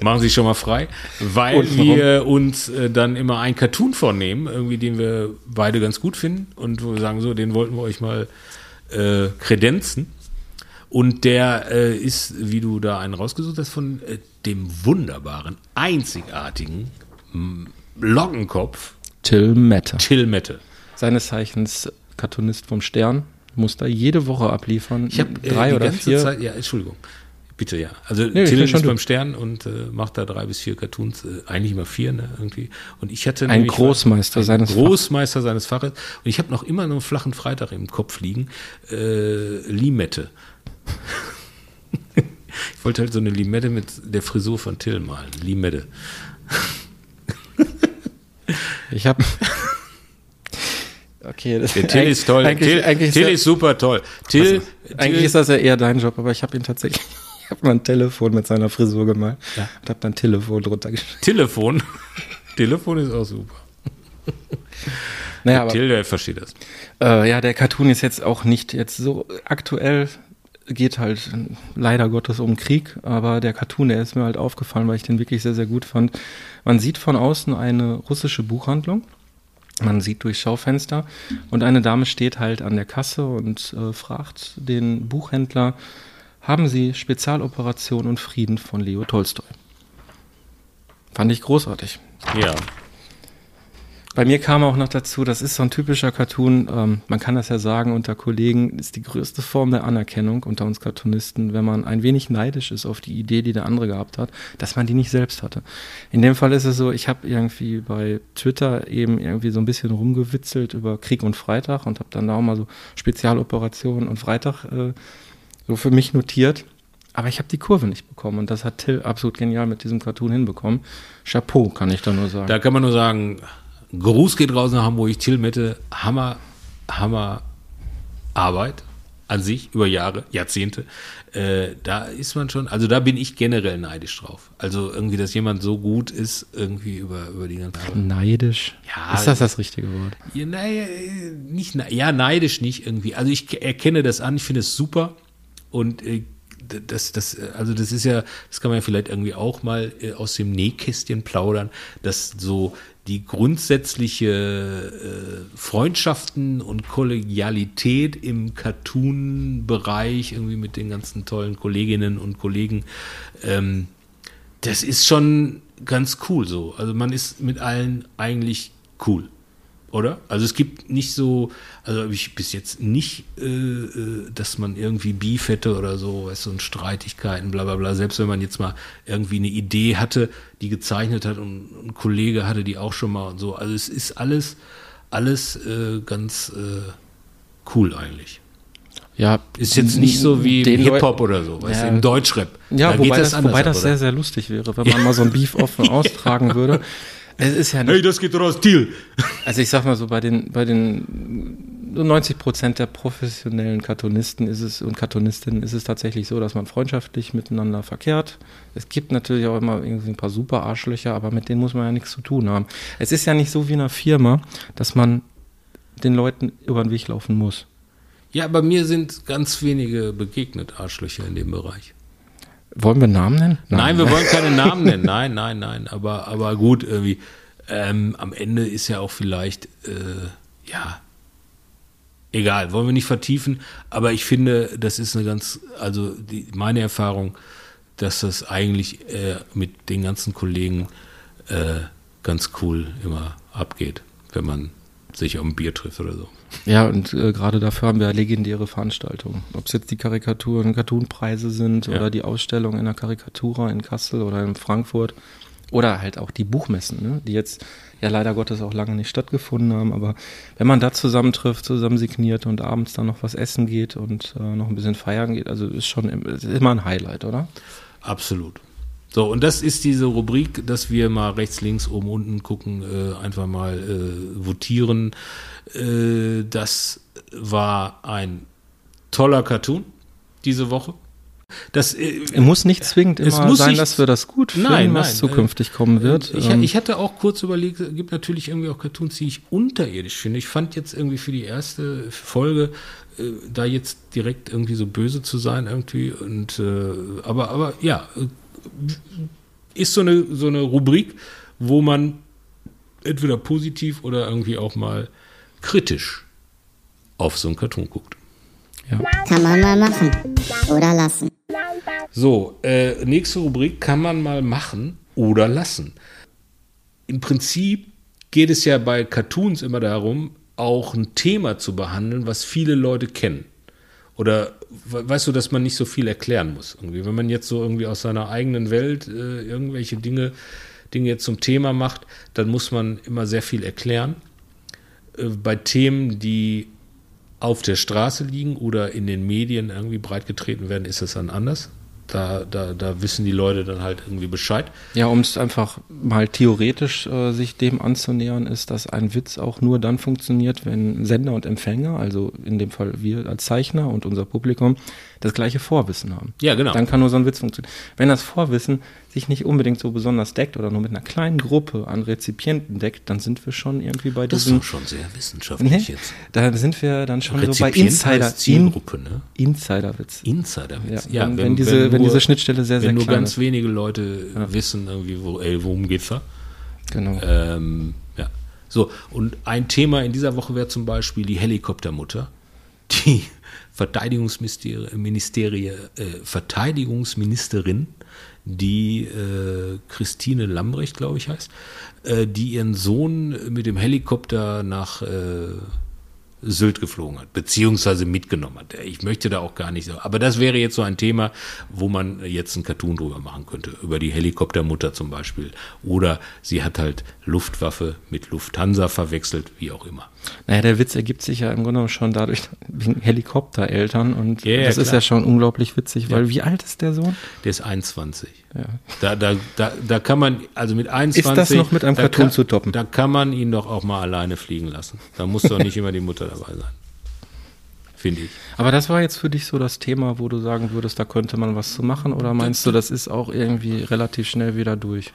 machen Sie schon mal frei, weil Und wir uns äh, dann immer einen Cartoon vornehmen, irgendwie den wir beide ganz gut finden und wo wir sagen, so, den wollten wir euch mal äh, kredenzen. Und der äh, ist, wie du da einen rausgesucht hast, von äh, dem wunderbaren, einzigartigen m, Lockenkopf Till Mette. Till Mette. Seines Zeichens Cartoonist vom Stern. Muss da jede Woche abliefern. Ich habe äh, drei oder vier. Zeit, ja, Entschuldigung. Bitte, ja. Also Nee, Till ist beim. Stern und äh, macht da drei bis vier Cartoons, äh, eigentlich immer vier, ne, irgendwie. Und ich hatte Ein Großmeister ein seines Großmeister seines Faches. Und ich habe noch immer einen flachen Freitag im Kopf liegen. Äh, Limette. [laughs] ich wollte halt so eine Limette mit der Frisur von Till malen. Limette. Ich habe. [laughs] Okay, das Der Till ist toll. Eigentlich, Till, eigentlich, Till ist, ist super toll. Till, das, eigentlich ist das ja eher dein Job, aber ich habe ihn tatsächlich. [laughs] Ich habe mal ein Telefon mit seiner Frisur gemalt Ja. und habe dann Telefon drunter geschrieben. Telefon. [laughs] Telefon ist auch super. [laughs] Naja, aber Till, der versteht das. Äh, ja, der Cartoon ist jetzt auch nicht jetzt so aktuell, geht halt leider Gottes um Krieg, aber der Cartoon, der ist mir halt aufgefallen, weil ich den wirklich sehr, sehr gut fand. Man sieht von außen eine russische Buchhandlung. Man sieht durch Schaufenster und eine Dame steht halt an der Kasse und äh, fragt den Buchhändler, haben Sie Spezialoperation und Frieden von Leo Tolstoi? Fand ich großartig. Ja. Bei mir kam auch noch dazu, das ist so ein typischer Cartoon, ähm, man kann das ja sagen, unter Kollegen ist die größte Form der Anerkennung unter uns Cartoonisten, wenn man ein wenig neidisch ist auf die Idee, die der andere gehabt hat, dass man die nicht selbst hatte. In dem Fall ist es so, ich habe irgendwie bei Twitter eben irgendwie so ein bisschen rumgewitzelt über Krieg und Freitag und habe dann da auch mal so Spezialoperationen und Freitag äh, so für mich notiert. Aber ich habe die Kurve nicht bekommen und das hat Till absolut genial mit diesem Cartoon hinbekommen. Chapeau, kann ich da nur sagen. Da kann man nur sagen, Gruß geht raus nach Hamburg, Till Mette, Hammer, Hammer Arbeit an sich über Jahre, Jahrzehnte. Äh, da ist man schon, also da bin ich generell neidisch drauf. Also irgendwie, dass jemand so gut ist, irgendwie über, über die ganze Arbeit. Neidisch. Ja, ist das das richtige Wort? Ja, naja, nicht, ne- ja, neidisch nicht irgendwie. Also ich ke- erkenne das an, ich finde es super und äh, das, das, also das ist ja, das kann man ja vielleicht irgendwie auch mal äh, aus dem Nähkästchen plaudern, dass so die grundsätzliche äh, Freundschaften und Kollegialität im Cartoon-Bereich irgendwie mit den ganzen tollen Kolleginnen und Kollegen, ähm, das ist schon ganz cool so. Also man ist mit allen eigentlich cool. Oder? Also es gibt nicht so, also habe ich bis jetzt nicht, äh, äh, dass man irgendwie Beef hätte oder so, weißt du, und Streitigkeiten, bla bla bla. Selbst wenn man jetzt mal irgendwie eine Idee hatte, die gezeichnet hat und ein Kollege hatte die auch schon mal und so. Also es ist alles, alles äh, ganz äh, cool eigentlich. Ja, Ist jetzt nicht so wie Hip-Hop oder so, weißt Ja. du, im Deutschrap. Ja, Da wobei das, wobei das sehr, sehr lustig wäre, wenn man mal so ein Beef offen [laughs] austragen würde. Es ist ja Hey, nicht, das geht raus, Thiel. [laughs] also ich sag mal so, bei den, bei den so 90 Prozent der professionellen Cartoonisten ist es und Cartoonistinnen ist es tatsächlich so, dass man freundschaftlich miteinander verkehrt. Es gibt natürlich auch immer irgendwie ein paar super Arschlöcher, aber mit denen muss man ja nichts zu tun haben. Es ist ja nicht so wie in einer Firma, dass man den Leuten über den Weg laufen muss. Ja, aber mir sind ganz wenige begegnet, Arschlöcher in dem Bereich. Wollen wir Namen nennen? Nein, wir wollen keine Namen nennen. Nein, nein, nein. Aber, aber gut, irgendwie. Ähm, am Ende ist ja auch vielleicht, äh, ja, egal, wollen wir nicht vertiefen. Aber ich finde, das ist eine ganz, also die, meine Erfahrung, dass das eigentlich äh, mit den ganzen Kollegen äh, ganz cool immer abgeht, wenn man sich auf ein Bier trifft oder so. Ja, und äh, gerade dafür haben wir legendäre Veranstaltungen. Ob es jetzt die Karikaturen, Cartoonpreise sind Ja. oder die Ausstellung in der Karikatura in Kassel oder in Frankfurt oder halt auch die Buchmessen, ne? die jetzt ja leider Gottes auch lange nicht stattgefunden haben. Aber wenn man da zusammentrifft, zusammen signiert und abends dann noch was essen geht und äh, noch ein bisschen feiern geht, also ist schon im- ist immer ein Highlight, oder? Absolut. So, und das ist diese Rubrik, dass wir mal rechts, links, oben, unten gucken, äh, einfach mal äh, votieren. Äh, das war ein toller Cartoon diese Woche. Das, äh, muss nicht zwingend immer muss sein, nicht- dass wir das gut finden, Nein, was nein, zukünftig kommen wird. Ich, Ähm, ich hatte auch kurz überlegt, es gibt natürlich irgendwie auch Cartoons, die ich unterirdisch finde. Ich fand jetzt irgendwie für die erste Folge äh, da jetzt direkt irgendwie so böse zu sein irgendwie und äh, aber aber ja, äh, ist so eine, so eine Rubrik, wo man entweder positiv oder irgendwie auch mal kritisch auf so einen Cartoon guckt. Kann man mal machen. Oder lassen. So, äh, nächste Rubrik kann man mal machen oder lassen. Im Prinzip geht es ja bei Cartoons immer darum, auch ein Thema zu behandeln, was viele Leute kennen. Oder weißt du, dass man nicht so viel erklären muss. Irgendwie. Wenn man jetzt so irgendwie aus seiner eigenen Welt äh, irgendwelche Dinge, Dinge jetzt zum Thema macht, dann muss man immer sehr viel erklären. Äh, bei Themen, die auf der Straße liegen oder in den Medien irgendwie breitgetreten werden, ist das dann anders. Da, da, da wissen die Leute dann halt irgendwie Bescheid. Ja, um es einfach mal theoretisch äh, sich dem anzunähern, ist, dass ein Witz auch nur dann funktioniert, wenn Sender und Empfänger, also in dem Fall wir als Zeichner und unser Publikum, das gleiche Vorwissen haben. Ja, genau. Dann kann nur so ein Witz funktionieren. Wenn das Vorwissen sich nicht unbedingt so besonders deckt oder nur mit einer kleinen Gruppe an Rezipienten deckt, dann sind wir schon irgendwie bei Das ist diesem. doch schon sehr wissenschaftlich Nee, jetzt. da sind wir dann schon so bei Rezipient Insider, Zielgruppe, ne? Insiderwitz. Insiderwitz. Ja, wenn- wenn diese- wenn diese Schnittstelle sehr, sehr wenn nur klein ganz ist. wenige Leute wissen irgendwie, wo, ey, worum geht's da? Genau. Ähm, ja. So, und ein Thema in dieser Woche wäre zum Beispiel die Helikoptermutter, die [laughs] Verteidigungsministerie, Ministerie, äh, Verteidigungsministerin, die äh, Christine Lambrecht, glaube ich, heißt, äh, die ihren Sohn mit dem Helikopter nach äh, Sylt geflogen hat, beziehungsweise mitgenommen hat. Ich möchte da auch gar nicht so. Aber das wäre jetzt so ein Thema, wo man jetzt einen Cartoon drüber machen könnte. Über die Helikoptermutter zum Beispiel. Oder sie hat halt Luftwaffe mit Lufthansa verwechselt, wie auch immer. Naja, der Witz ergibt sich ja im Grunde genommen schon dadurch, [laughs] wegen Helikoptereltern und Ja, ja, das ist klar. ja schon unglaublich witzig, weil wie alt ist der Sohn? Der ist 21. Ja. Da, da, da, da kann man, also mit 21. das noch mit einem Cartoon kann, zu toppen? Da kann man ihn doch auch mal alleine fliegen lassen. Da muss doch nicht immer die Mutter dabei sein. Finde ich. Aber das war jetzt für dich so das Thema, wo du sagen würdest, da könnte man was zu machen oder meinst du, das ist auch irgendwie relativ schnell wieder durch?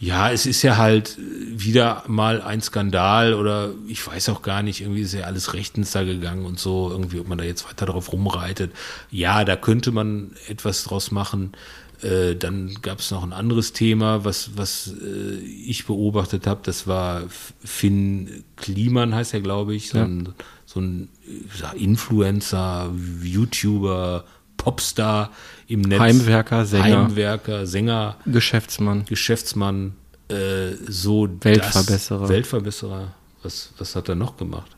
Ja, es ist ja halt wieder mal ein Skandal oder ich weiß auch gar nicht, irgendwie ist ja alles rechtens da gegangen und so, irgendwie, ob man da jetzt weiter drauf rumreitet. Ja, da könnte man etwas draus machen. Äh, dann gab es noch ein anderes Thema, was, was äh, ich beobachtet habe, das war Finn Kliman, heißt er, glaube ich, so ein, so ein sag, Influencer, YouTuber, Popstar im Netz. Heimwerker, Sänger. Heimwerker, Sänger. Geschäftsmann. Geschäftsmann, äh, so Weltverbesserer. Das, Weltverbesserer. Was, was hat er noch gemacht?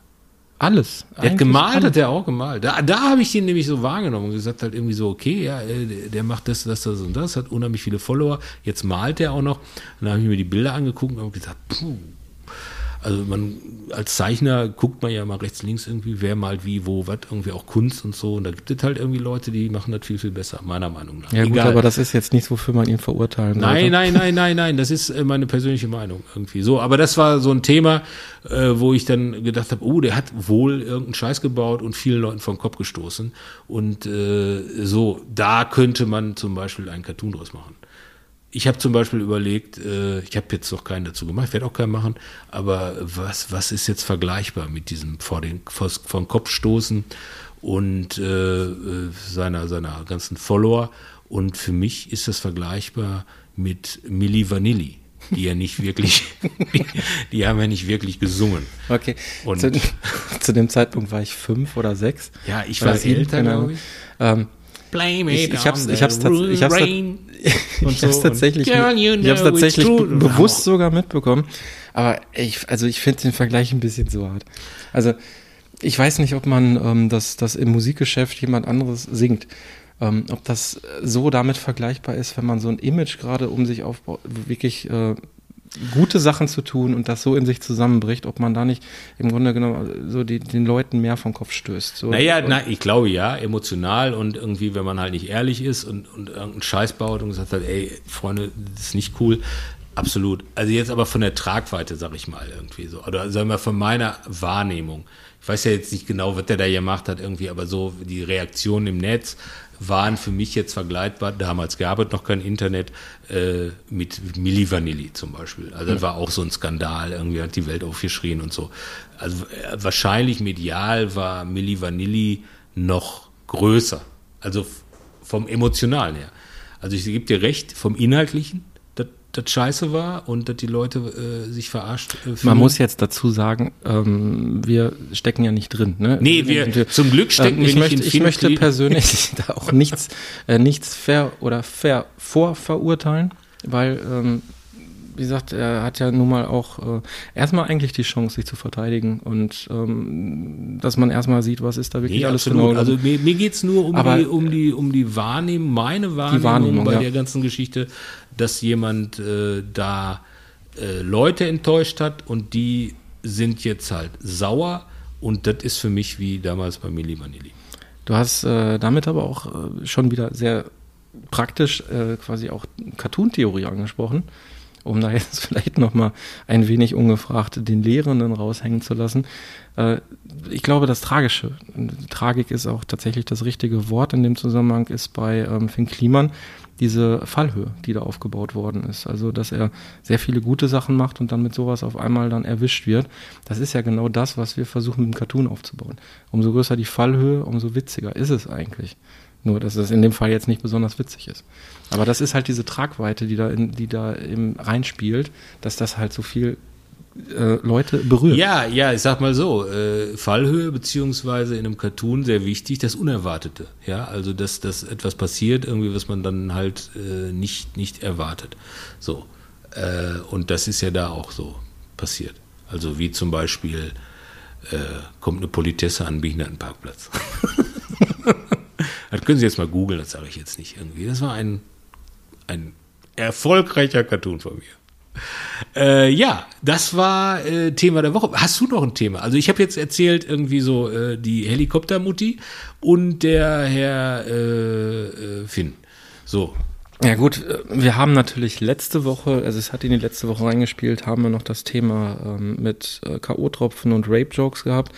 Alles. Der hat gemalt, alles. hat er auch gemalt. Da, da habe ich ihn nämlich so wahrgenommen und gesagt halt irgendwie so, okay, ja, äh, der, der macht das, das, das und das, hat unheimlich viele Follower. Jetzt malt er auch noch. Und dann habe ich mir die Bilder angeguckt und habe gesagt, puh. Also man als Zeichner guckt man ja mal rechts, links irgendwie, wer malt wie, wo, was, irgendwie auch Kunst und so. Und da gibt es halt irgendwie Leute, die machen das viel, viel besser, meiner Meinung nach. Ja gut, Egal. aber das ist jetzt nichts, wofür man ihn verurteilen sollte. Nein, nein, nein, nein, nein, das ist äh, meine persönliche Meinung irgendwie. So, aber das war so ein Thema, äh, wo ich dann gedacht habe, oh, der hat wohl irgendeinen Scheiß gebaut und vielen Leuten vom Kopf gestoßen. Und äh, so, da könnte man zum Beispiel einen Cartoon draus machen. Ich habe zum Beispiel überlegt, äh, ich habe jetzt noch keinen dazu gemacht, werde auch keinen machen, aber was, was ist jetzt vergleichbar mit diesem vor den vor, vor den Kopf stoßen und äh, äh, seiner, seiner ganzen Follower? Und für mich ist das vergleichbar mit Milli Vanilli, die ja nicht wirklich, die, [laughs] die haben ja nicht wirklich gesungen. Okay. Und- zu, [laughs] zu dem Zeitpunkt war ich fünf oder sechs. Ja, ich war älter, glaube ich. Ähm, Blame Ich- it ich hab's- ich hab's [laughs] ich hab's ich habe es so. tatsächlich, Und, Girl, you ich hab's know tatsächlich be bewusst sogar mitbekommen. Aber ich, also ich finde den Vergleich ein bisschen so hart. Also ich weiß nicht, ob man ähm, das, das im Musikgeschäft jemand anderes singt. Ähm, ob das so damit vergleichbar ist, wenn man so ein Image gerade um sich aufbaut, wirklich äh, gute Sachen zu tun und das so in sich zusammenbricht, ob man da nicht im Grunde genommen so die, den Leuten mehr vom Kopf stößt. So, Naja, na, ich glaube ja, emotional und irgendwie, wenn man halt nicht ehrlich ist und, und irgendeinen Scheiß baut und gesagt hat, ey, Freunde, das ist nicht cool. Absolut. Also jetzt aber von der Tragweite, sag ich mal, irgendwie so. Oder sagen wir von meiner Wahrnehmung. Ich weiß ja jetzt nicht genau, was der da gemacht hat, irgendwie, aber so die Reaktionen im Netz waren für mich jetzt vergleichbar. Damals gab es noch kein Internet äh, mit Milli Vanilli zum Beispiel. Also das war auch so ein Skandal. Irgendwie hat die Welt aufgeschrien und so. Also äh, wahrscheinlich medial war Milli Vanilli noch größer. Also vom Emotionalen her. Also ich gebe dir recht, vom Inhaltlichen, das scheiße war und dass die Leute äh, sich verarscht äh, fühlen. Man muss jetzt dazu sagen, ähm, wir stecken ja nicht drin. Ne? Nee, wir- zum Glück stecken ähm, wir nicht möchte, in Ich möchte Filmkli- persönlich [laughs] [laughs] da auch nichts, äh, nichts fair oder fair vorverurteilen, weil, ähm, wie gesagt, er hat ja nun mal auch äh, erstmal eigentlich die Chance, sich zu verteidigen und ähm, dass man erstmal sieht, was ist da wirklich Nee, alles absolut. genau. Also mir, mir geht's nur um Aber- die, um, die, um die Wahrnehmung, meine Wahrnehmung, Wahrnehmung, bei ja. der ganzen Geschichte, dass jemand äh, da äh, Leute enttäuscht hat und die sind jetzt halt sauer und das ist für mich wie damals bei Milli Vanilli. Du hast äh, damit aber auch äh, schon wieder sehr praktisch äh, quasi auch Cartoon-Theorie angesprochen, um da jetzt [laughs] vielleicht nochmal ein wenig ungefragt den Lehrenden raushängen zu lassen. Äh, ich glaube, das Tragische, Tragik ist auch tatsächlich das richtige Wort in dem Zusammenhang, ist bei ähm, Finn Kliman diese Fallhöhe, die da aufgebaut worden ist. Also, dass er sehr viele gute Sachen macht und dann mit sowas auf einmal dann erwischt wird. Das ist ja genau das, was wir versuchen mit dem Cartoon aufzubauen. Umso größer die Fallhöhe, umso witziger ist es eigentlich. Nur, dass es in dem Fall jetzt nicht besonders witzig ist. Aber das ist halt diese Tragweite, die da, in, die da eben reinspielt, dass das halt so viel äh, Leute berührt. Ja, ja, ich sag mal so, äh, Fallhöhe beziehungsweise in einem Cartoon sehr wichtig, das Unerwartete. Ja, also dass, dass etwas passiert, irgendwie, was man dann halt äh, nicht, nicht erwartet. So. Äh, und das ist ja da auch so passiert. Also wie zum Beispiel äh, kommt eine Politesse an einen Behindertenparkplatz. [laughs] das können Sie jetzt mal googeln, das sage ich jetzt nicht irgendwie. Das war ein, ein erfolgreicher Cartoon von mir. Äh, ja, das war äh, Thema der Woche. Hast du noch ein Thema? Also ich habe jetzt erzählt irgendwie so äh, die Helikoptermutti und der Herr äh, äh, Finn. So. Ja gut, äh, wir haben natürlich letzte Woche, also es hat in die letzte Woche reingespielt, haben wir noch das Thema ähm, mit K.O.-Tropfen und Rape-Jokes gehabt.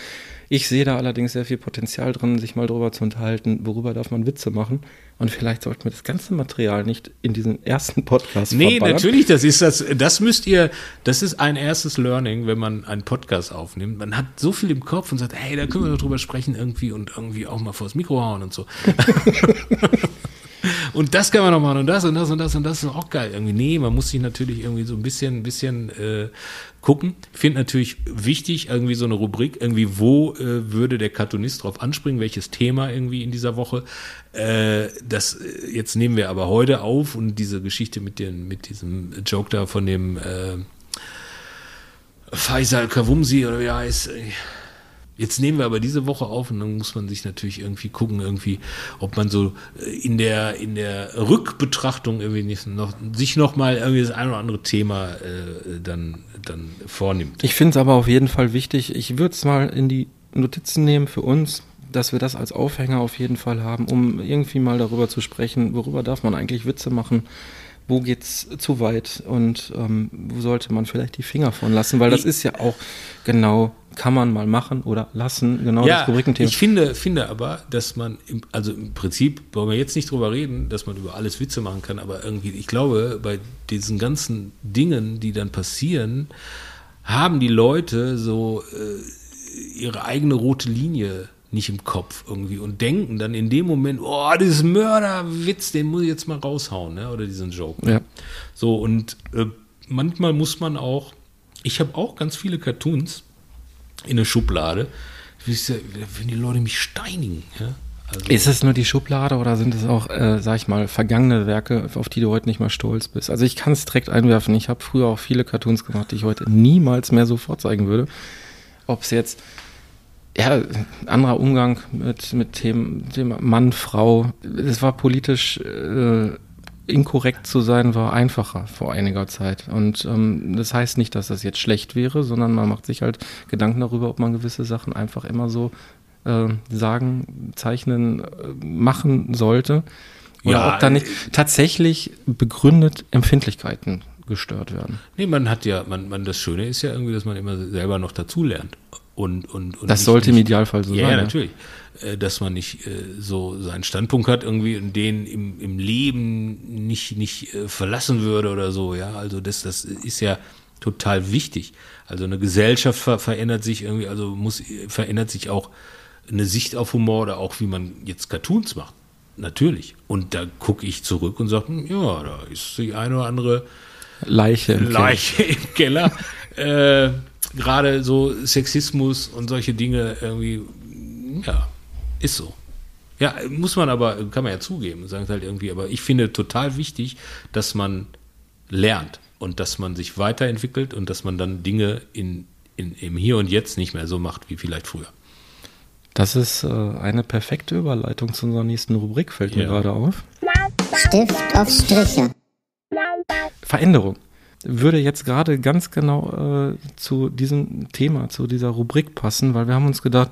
Ich sehe da allerdings sehr viel Potenzial drin, sich mal drüber zu unterhalten, worüber darf man Witze machen. Und vielleicht sollten wir das ganze Material nicht in diesen ersten Podcast Nee, verballern. natürlich, das ist das, das müsst ihr, das ist ein erstes Learning, wenn man einen Podcast aufnimmt. Man hat so viel im Kopf und sagt, hey, da können wir doch drüber sprechen irgendwie und irgendwie auch mal vors Mikro hauen und so. [laughs] [laughs] und das kann man noch machen und das und das und das und das ist auch geil. Irgendwie, nee, man muss sich natürlich irgendwie so ein bisschen, bisschen äh, gucken. Ich finde natürlich wichtig, irgendwie so eine Rubrik, irgendwie, wo äh, würde der Cartoonist drauf anspringen, welches Thema irgendwie in dieser Woche. Äh, das äh, jetzt nehmen wir aber heute auf und diese Geschichte mit, den, mit diesem Joke da von dem äh, Faisal Kawumsi oder wie er heißt. äh, Jetzt nehmen wir aber diese Woche auf und dann muss man sich natürlich irgendwie gucken, irgendwie, ob man so äh, in der in der Rückbetrachtung irgendwie noch sich noch mal irgendwie das ein oder andere Thema äh, dann dann vornimmt. Ich finde es aber auf jeden Fall wichtig. Ich würde es mal in die Notizen nehmen für uns, dass wir das als Aufhänger auf jeden Fall haben, um irgendwie mal darüber zu sprechen, worüber darf man eigentlich Witze machen, wo geht's zu weit und ähm, wo sollte man vielleicht die Finger von lassen, weil das ist ja auch genau, kann man mal machen oder lassen, genau das Rubrikenthema. ich finde, finde aber, dass man, im, also im Prinzip wollen wir jetzt nicht drüber reden, dass man über alles Witze machen kann, aber irgendwie, ich glaube, bei diesen ganzen Dingen, die dann passieren, haben die Leute so äh, ihre eigene rote Linie nicht im Kopf irgendwie und denken dann in dem Moment, oh, dieses Mörderwitz, den muss ich jetzt mal raushauen, ne? oder diesen Joke. Ja. So, und äh, manchmal muss man auch, ich habe auch ganz viele Cartoons in der Schublade, wenn die Leute mich steinigen. Ja? Also, Ist es nur die Schublade oder sind es auch, äh, sag ich mal, vergangene Werke, auf die du heute nicht mal stolz bist? Also ich kann es direkt einwerfen. Ich habe früher auch viele Cartoons gemacht, die ich heute niemals mehr so vorzeigen würde. Ob es jetzt ja, anderer Umgang mit, mit Themen, Thema Mann, Frau. Es war politisch äh, inkorrekt zu sein, war einfacher vor einiger Zeit. Und ähm, das heißt nicht, dass das jetzt schlecht wäre, sondern man macht sich halt Gedanken darüber, ob man gewisse Sachen einfach immer so äh, sagen, zeichnen, äh, machen sollte. Oder Ja, ob da nicht tatsächlich begründet Empfindlichkeiten gestört werden. nee, man hat ja, man, man, das Schöne ist ja irgendwie, dass man immer selber noch dazulernt. Und, und, und Das nicht- sollte im nicht- Idealfall so ja, sein. Ja, natürlich. Äh, Dass man nicht äh, so seinen Standpunkt hat irgendwie und den im, im Leben nicht, nicht äh, verlassen würde oder so, ja. Also das, das ist ja total wichtig. Also eine Gesellschaft ver verändert sich irgendwie, also muss, verändert sich auch eine Sicht auf Humor oder auch wie man jetzt Cartoons macht. Natürlich. Und da gucke ich zurück und sage, hm, ja, da ist die eine oder andere Leiche. im Keller. Leiche im Keller. äh, Gerade so Sexismus und solche Dinge irgendwie, ja, ist so. Ja, muss man aber, kann man ja zugeben, sagen es halt irgendwie, aber ich finde total wichtig, dass man lernt und dass man sich weiterentwickelt und dass man dann Dinge in, in, im Hier und Jetzt nicht mehr so macht wie vielleicht früher. Das ist äh, eine perfekte Überleitung zu unserer nächsten Rubrik, fällt mir Ja. gerade auf. Stift auf Striche. Veränderung. Würde jetzt gerade ganz genau äh, zu diesem Thema, zu dieser Rubrik passen, weil wir haben uns gedacht,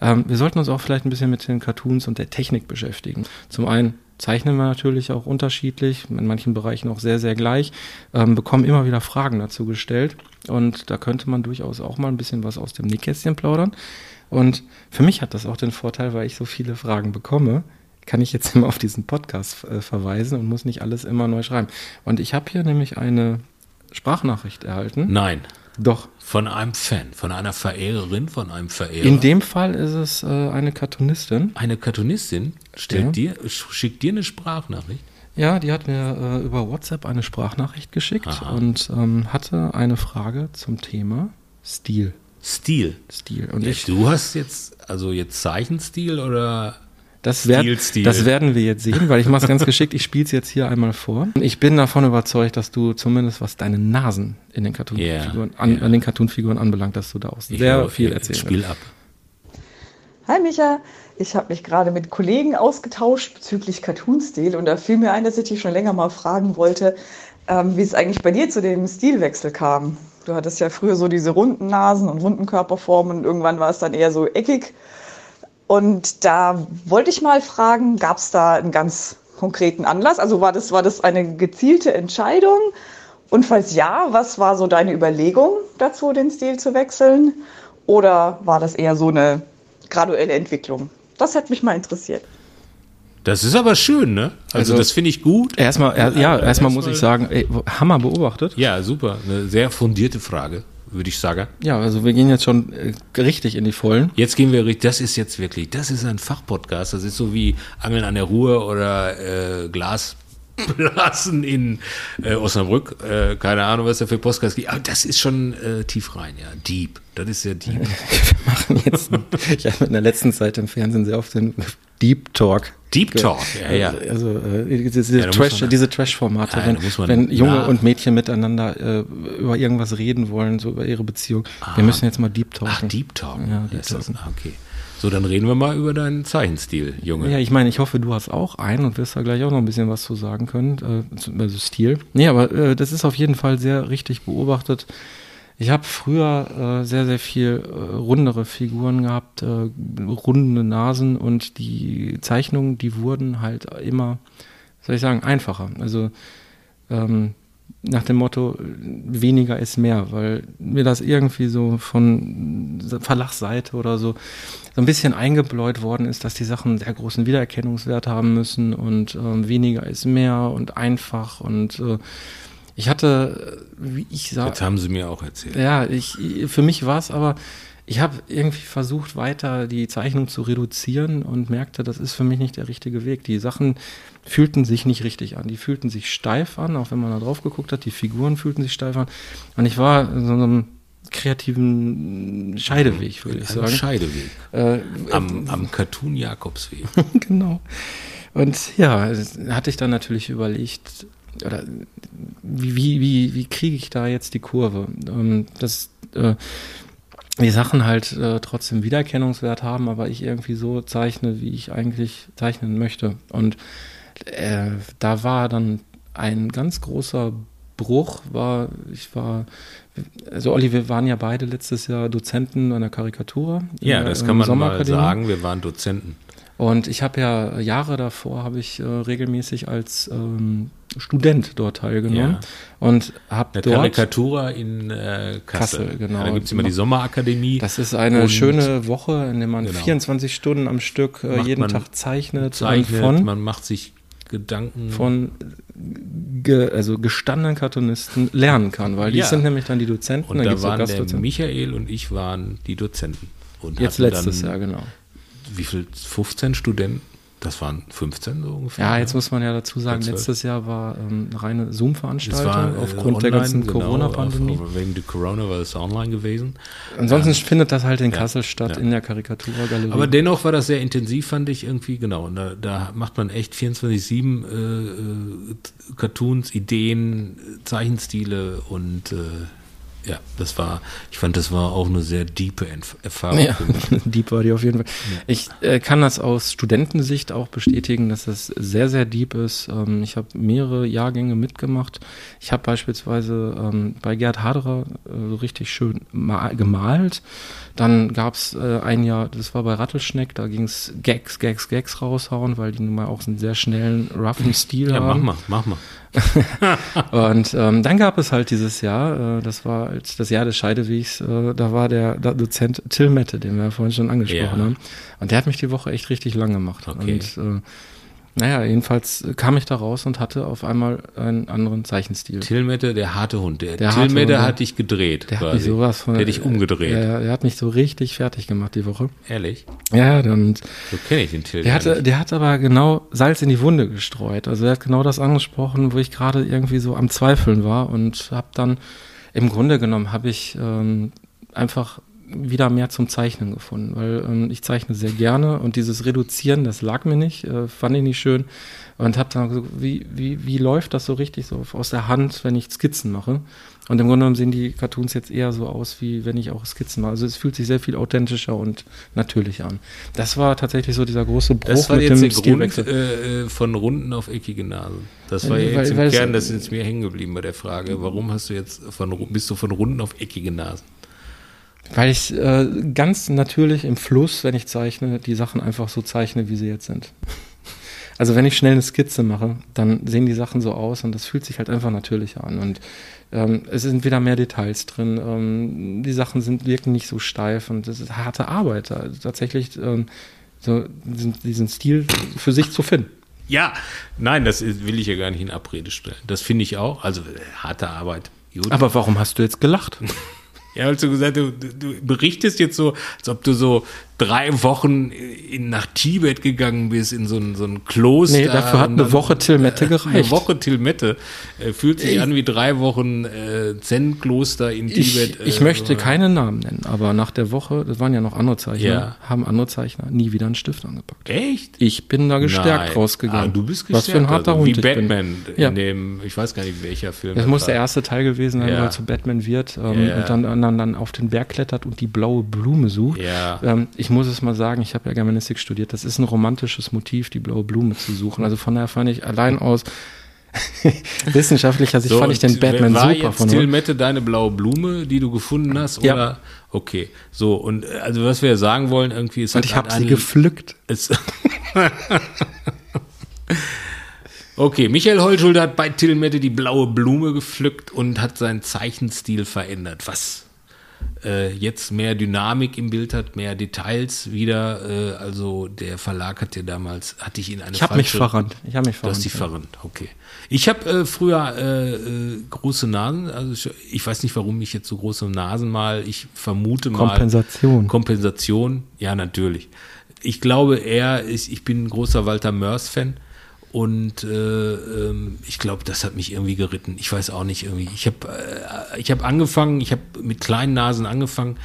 ähm, wir sollten uns auch vielleicht ein bisschen mit den Cartoons und der Technik beschäftigen. Zum einen zeichnen wir natürlich auch unterschiedlich, in manchen Bereichen auch sehr, sehr gleich, ähm, bekommen immer wieder Fragen dazu gestellt und da könnte man durchaus auch mal ein bisschen was aus dem Nähkästchen plaudern. Und für mich hat das auch den Vorteil, weil ich so viele Fragen bekomme, kann ich jetzt [laughs] immer auf diesen Podcast äh, verweisen und muss nicht alles immer neu schreiben. Und ich habe hier nämlich eine Sprachnachricht erhalten. Nein, Doch. von einem Fan, von einer Verehrerin, von einem Verehrer. In dem Fall ist es äh, eine Cartoonistin. eine Cartoonistin stellt Ja. dir, schickt dir eine Sprachnachricht. Ja, die hat mir äh, über WhatsApp eine Sprachnachricht geschickt Aha. und ähm, hatte eine Frage zum Thema Stil. Stil. Stil. Und Ja, ich, du hast jetzt, also jetzt Zeichenstil oder das, werd, Stilstil. das werden wir jetzt sehen, weil ich mache es ganz geschickt. Ich spiele es jetzt hier einmal vor. Ich bin davon überzeugt, dass du zumindest was deine Nasen in den Cartoonfiguren, Ja, an, ja. an den Cartoonfiguren anbelangt, dass du da auch sehr höre- viel ich erzählen Spiel ab. Hi Micha, ich habe mich gerade mit Kollegen ausgetauscht bezüglich Cartoon-Stil und da fiel mir ein, dass ich dich schon länger mal fragen wollte, ähm, wie es eigentlich bei dir zu dem Stilwechsel kam. Du hattest ja früher so diese runden Nasen und runden Körperformen und irgendwann war es dann eher so eckig. Und da wollte ich mal fragen, gab es da einen ganz konkreten Anlass? Also war das, war das eine gezielte Entscheidung? Und falls ja, was war so deine Überlegung dazu, den Stil zu wechseln? Oder war das eher so eine graduelle Entwicklung? Das hat mich mal interessiert. Das ist aber schön, ne? Also, Also- das finde ich gut. Erstmal, er, ja, erstmal muss erstmal- ich sagen, ey, Hammer beobachtet. Ja, super. Eine sehr fundierte Frage, würde ich sagen. Ja, also wir gehen jetzt schon äh, richtig in die Vollen. Jetzt gehen wir, richtig- das ist jetzt wirklich, das ist ein Fachpodcast. Das ist so wie Angeln an der Ruhr oder äh, Glasblasen in äh, Osnabrück. Äh, keine Ahnung, was da für Podcast gibt. Aber das ist schon äh, tief rein, ja. Deep. Das ist ja deep. [laughs] Wir machen jetzt, ich habe in der letzten Zeit im Fernsehen sehr oft den Deep Talk. Deep Talk, ja, ja. Also äh, diese, Ja, Trash, diese Trash-Formate, Ja, wenn, muss man wenn Junge nach- und Mädchen miteinander äh, über irgendwas reden wollen, so über ihre Beziehung. Wir müssen jetzt mal Deep Talken. Ach, Deep Talk. Ja, Deep ist das, Talken. ah, okay. So, dann reden wir mal über deinen Zeichenstil, Junge. Ja, ich meine, ich hoffe, du hast auch einen und wirst da gleich auch noch ein bisschen was zu sagen können, äh, also Stil. Nee, aber äh, das ist auf jeden Fall sehr richtig beobachtet. Ich habe früher äh, sehr, sehr viel äh, rundere Figuren gehabt, äh, runde Nasen und die Zeichnungen, die wurden halt immer, soll ich sagen, einfacher. Also ähm, nach dem Motto, weniger ist mehr, weil mir das irgendwie so von Verlagsseite oder so so ein bisschen eingebläut worden ist, dass die Sachen einen sehr großen Wiedererkennungswert haben müssen und ähm, weniger ist mehr und einfach und äh, ich hatte, äh, wie ich sage, Jetzt haben sie mir auch erzählt. ja, ich, für mich war es aber, ich habe irgendwie versucht, weiter die Zeichnung zu reduzieren und merkte, das ist für mich nicht der richtige Weg. Die Sachen fühlten sich nicht richtig an. Die fühlten sich steif an, auch wenn man da drauf geguckt hat. Die Figuren fühlten sich steif an. Und ich war in so einem kreativen Scheideweg, würde ich sagen. Scheideweg. Äh, Am, am Cartoon Jakobsweg. [laughs] genau. Und ja, das hatte ich dann natürlich überlegt, oder wie, wie, wie, wie kriege ich da jetzt die Kurve? Ähm, dass äh, die Sachen halt äh, trotzdem Wiedererkennungswert haben, aber ich irgendwie so zeichne, wie ich eigentlich zeichnen möchte. Und äh, da war dann ein ganz großer Bruch, war, ich war, also Olli, wir waren ja beide letztes Jahr Dozenten an der Karikatur. Ja, der, das kann man mal sagen. Wir waren Dozenten. Und ich habe ja Jahre davor habe ich äh, regelmäßig als ähm, Student dort teilgenommen Ja. und habe dort Karikatura in äh, Kassel. Kassel, genau. Ja, da gibt's immer die Sommerakademie. das ist eine schöne Woche, in der man Genau. 24 Stunden am Stück äh, jeden Tag zeichnet, zeichnet, und von man macht sich Gedanken. von ge, also gestandenen Cartoonisten lernen kann, weil die Ja. sind nämlich dann die Dozenten, und da waren der. Michael und ich waren die Dozenten. Und Jetzt letztes dann, Jahr, genau. Wie viel? 15 Studenten? Das waren 15 so ungefähr. Ja, ne? jetzt muss man ja dazu sagen, letztes Jahr war ähm, eine reine Zoom-Veranstaltung war, äh, aufgrund der ganzen genau, Corona-Pandemie. Wegen der Corona war es online gewesen. Ansonsten findet das halt in Ja, Kassel statt, ja. in der Karikaturgalerie. Aber dennoch war das sehr intensiv, fand ich irgendwie, genau. Und da, da macht man echt 24-7 äh, äh, Cartoons, Ideen, Zeichenstile und äh, ja, das war, ich fand, das war auch eine sehr diepe Entf- Erfahrung Ja, [laughs] deep war die auf jeden Fall. Ich äh, kann das aus Studentensicht auch bestätigen, dass es sehr, sehr deep ist. Ähm, ich habe mehrere Jahrgänge mitgemacht. Ich habe beispielsweise ähm, bei Gerd Haderer äh, so richtig schön ma gemalt. Dann gab's äh, ein Jahr, das war bei Rattelschneck, da ging's Gags, Gags, Gags raushauen, weil die nun mal auch einen sehr schnellen, roughen Stil Ja, mach haben. mal, mach mal. [laughs] Und ähm, dann gab es halt dieses Jahr, äh, das war als das Jahr des Scheidewegs, äh, da war der, der Dozent Till Mette, den wir ja vorhin schon angesprochen Ja. haben. Und der hat mich die Woche echt richtig lang gemacht. Okay. Und äh, naja, jedenfalls kam ich da raus und hatte auf einmal einen anderen Zeichenstil. Tilmette, der harte Hund. Der, Der Tilmette ja. hat dich gedreht. Der hat quasi. mich sowas von. Der hat dich umgedreht. Ja, der hat mich so richtig fertig gemacht die Woche. Ehrlich? Ja, und So kenne ich den Till. Der hatte, der hat aber genau Salz in die Wunde gestreut. Also er hat genau das angesprochen, wo ich gerade irgendwie so am Zweifeln war und habe dann im Grunde genommen habe ich ähm, einfach wieder mehr zum Zeichnen gefunden, weil ähm, ich zeichne sehr gerne und dieses Reduzieren, das lag mir nicht, äh, fand ich nicht schön und habe dann so, wie, wie, wie läuft das so richtig so aus der Hand, wenn ich Skizzen mache? Und im Grunde genommen sehen die Cartoons jetzt eher so aus, wie wenn ich auch Skizzen mache. Also es fühlt sich sehr viel authentischer und natürlicher an. Das war tatsächlich so dieser große Bruch Das war mit jetzt dem der Grund Stilwechsel. äh, äh, von Runden auf eckige Nasen. Das war Äh, ja weil- jetzt im Kern, das ist mir hängen geblieben bei der Frage. Warum hast du jetzt von, bist du von Runden auf eckige Nasen? Weil ich äh, ganz natürlich im Fluss, wenn ich zeichne, die Sachen einfach so zeichne, wie sie jetzt sind. [laughs] Also wenn ich schnell eine Skizze mache, dann sehen die Sachen so aus und das fühlt sich halt einfach natürlicher an. Und ähm, es sind wieder mehr Details drin. Ähm, die Sachen sind wirken nicht so steif und es ist harte Arbeit, also tatsächlich ähm, so diesen, Stil für sich zu finden. Ja, nein, das will ich ja gar nicht in Abrede stellen. Das finde ich auch. Also äh, harte Arbeit. Gut. Aber warum hast du jetzt gelacht? [laughs] Ja, als du gesagt, du, du berichtest jetzt so, als ob du so drei Wochen in, nach Tibet gegangen bist, in so ein, so ein Kloster. Nee, dafür hat eine Woche Tilmette [laughs] gereicht. Eine Woche Tilmette. Äh, fühlt sich an wie drei Wochen äh, Zen-Kloster in Tibet. Ich, ich äh, möchte so. keine Namen nennen, aber nach der Woche, das waren ja noch andere Zeichner, Ja. haben andere Zeichner nie wieder einen Stift angepackt. Echt? Ich bin da gestärkt Nein. rausgegangen. Ah, du bist Was gestärkt. für ein harter also, Hund Wie ich. Batman Ja. in dem, ich weiß gar nicht welcher Film. Das muss der war. erste Teil gewesen sein, Ja. weil er zu Batman wird ähm, und dann, dann, dann auf den Berg klettert und die blaue Blume sucht. Ja. Ähm, ich muss es mal sagen, ich habe ja Germanistik studiert. Das ist ein romantisches Motiv, die blaue Blume zu suchen. Also von daher fand ich allein aus [laughs] wissenschaftlicher Sicht So, fand ich den Batman war super jetzt von Till Mette deine blaue Blume, die du gefunden hast? Ja. Oder? Okay. So, und äh, also was wir sagen wollen, irgendwie ist Und ich habe sie gepflückt. [laughs] Okay, Michael Holschulde hat bei Till Mette die blaue Blume gepflückt und hat seinen Zeichenstil verändert. Was äh, jetzt mehr Dynamik im Bild hat, mehr Details wieder. Äh, also der Verlag hat dir damals, hatte ich in eine Ich habe mich verrannt. Ich habe mich Du hast verrannt. dich verrannt, okay. Ich habe äh, früher äh, äh, große Nasen, also ich, ich weiß nicht, warum ich jetzt so große Nasen mal, ich vermute mal. Kompensation. Kompensation, ja, natürlich. Ich glaube eher, ich, ich bin ein großer Walter Mörs-Fan und äh, ähm, ich glaube, das hat mich irgendwie geritten. Ich weiß auch nicht irgendwie. Ich habe äh, hab angefangen, ich habe mit kleinen Nasen angefangen,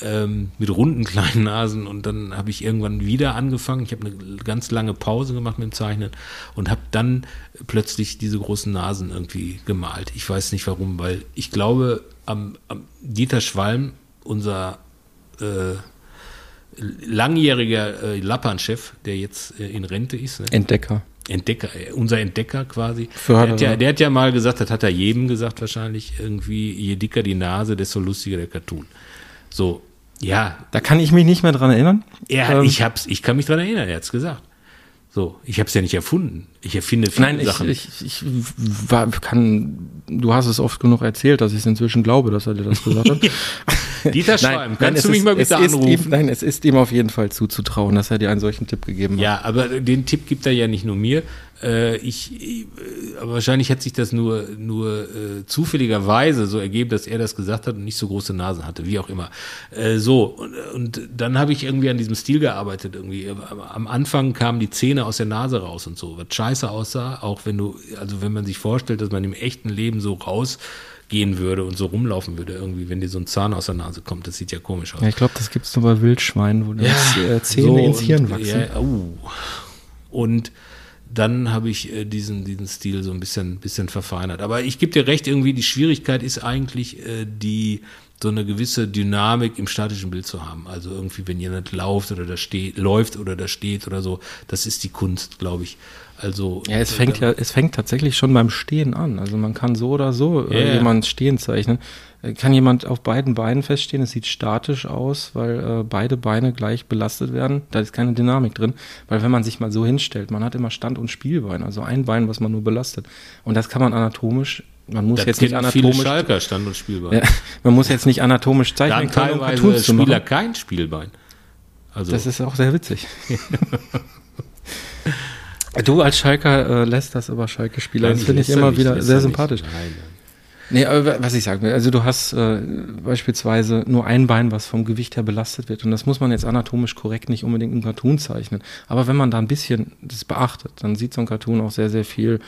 ähm, mit runden [laughs] kleinen Nasen und dann habe ich irgendwann wieder angefangen. Ich habe eine ganz lange Pause gemacht mit dem Zeichnen und habe dann plötzlich diese großen Nasen irgendwie gemalt. Ich weiß nicht warum, weil ich glaube, am, am Dieter Schwalm, unser äh, langjähriger äh, Lappan-Chef, der jetzt äh, in Rente ist, ne? Entdecker. Entdecker, unser Entdecker quasi. Der Förderer. hat, ja, der hat ja mal gesagt, das hat er jedem gesagt wahrscheinlich, irgendwie, je dicker die Nase, desto lustiger der Cartoon. So, ja, Da kann ich mich nicht mehr dran erinnern. er, Ähm, ich hab's, ich kann mich dran erinnern, er hat's gesagt. So, ich hab's ja nicht erfunden. Ich erfinde viele Nein, ich, Sachen. ich, ich war, kann, du hast es oft genug erzählt, dass ich es inzwischen glaube, dass er dir das gesagt hat. [laughs] Dieter Schreim, kannst es du mich ist- mal bitte anrufen? Ihm, nein, es ist ihm auf jeden Fall zuzutrauen, dass er dir einen solchen Tipp gegeben hat. Ja, aber den Tipp gibt er ja nicht nur mir. Äh, ich, äh, aber wahrscheinlich hat sich das nur, nur äh, zufälligerweise so ergeben, dass er das gesagt hat und nicht so große Nasen hatte, wie auch immer. So, und, und dann habe ich irgendwie an diesem Stil gearbeitet. Irgendwie. Am- Anfang kamen die Zähne aus der Nase raus und so, was scheiße aussah, auch wenn du, also wenn man sich vorstellt, dass man im echten Leben so rausgehen würde und so rumlaufen würde, irgendwie, wenn dir so ein Zahn aus der Nase kommt, das sieht ja komisch aus. Ja, ich glaube, das gibt's nur bei Wildschweinen, wo die äh, Zähne so ins und- Hirn wachsen. Ja, uh. Und dann habe ich äh, diesen, diesen Stil so ein bisschen, bisschen verfeinert. Aber ich gebe dir recht, irgendwie die Schwierigkeit ist eigentlich äh, die so eine gewisse Dynamik im statischen Bild zu haben. Also irgendwie, wenn jemand läuft oder da steht, läuft oder da steht oder so, das ist die Kunst, glaube ich. Also Ja, es fängt ja, es fängt tatsächlich schon beim Stehen an. Also man kann so oder so äh, Ja, ja. jemanden stehen zeichnen. Äh, Kann jemand auf beiden Beinen feststehen? Es sieht statisch aus, weil äh, beide Beine gleich belastet werden. Da ist keine Dynamik drin. Weil wenn man sich mal so hinstellt, man hat immer Stand- und Spielbein, also ein Bein, was man nur belastet. Und das kann man anatomisch, man muss das jetzt nicht kennen viele anatomisch, Schalker Stand und Spielbein. ja, [laughs] man muss jetzt nicht anatomisch Dann zeichnen können, um Cartoons zu Spieler kein Spielbein. Also Das ist auch sehr witzig. [laughs] [laughs] du als Schalker äh, lässt das aber Schalke-Spieler. Das finde ich er immer nicht, wieder sehr sympathisch. Nein, nein. Nee, aber was ich sagen will, also du hast äh, beispielsweise nur ein Bein, was vom Gewicht her belastet wird. Und das muss man jetzt anatomisch korrekt nicht unbedingt im Cartoon zeichnen. Aber wenn man da ein bisschen das beachtet, dann sieht so ein Cartoon auch sehr, sehr viel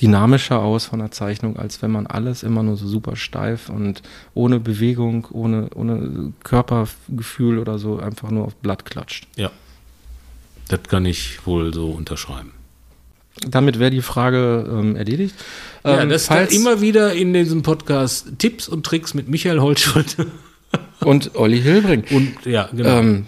dynamischer aus von der Zeichnung, als wenn man alles immer nur so super steif und ohne Bewegung, ohne, ohne Körpergefühl oder so einfach nur auf Blatt klatscht. Ja. Das kann ich wohl so unterschreiben. Damit wäre die Frage ähm, erledigt. Ja, Ähm, das falls immer wieder in diesem Podcast Tipps und Tricks mit Michael Holtschulte. und Olli Hilbring. Und ja, genau. Ähm,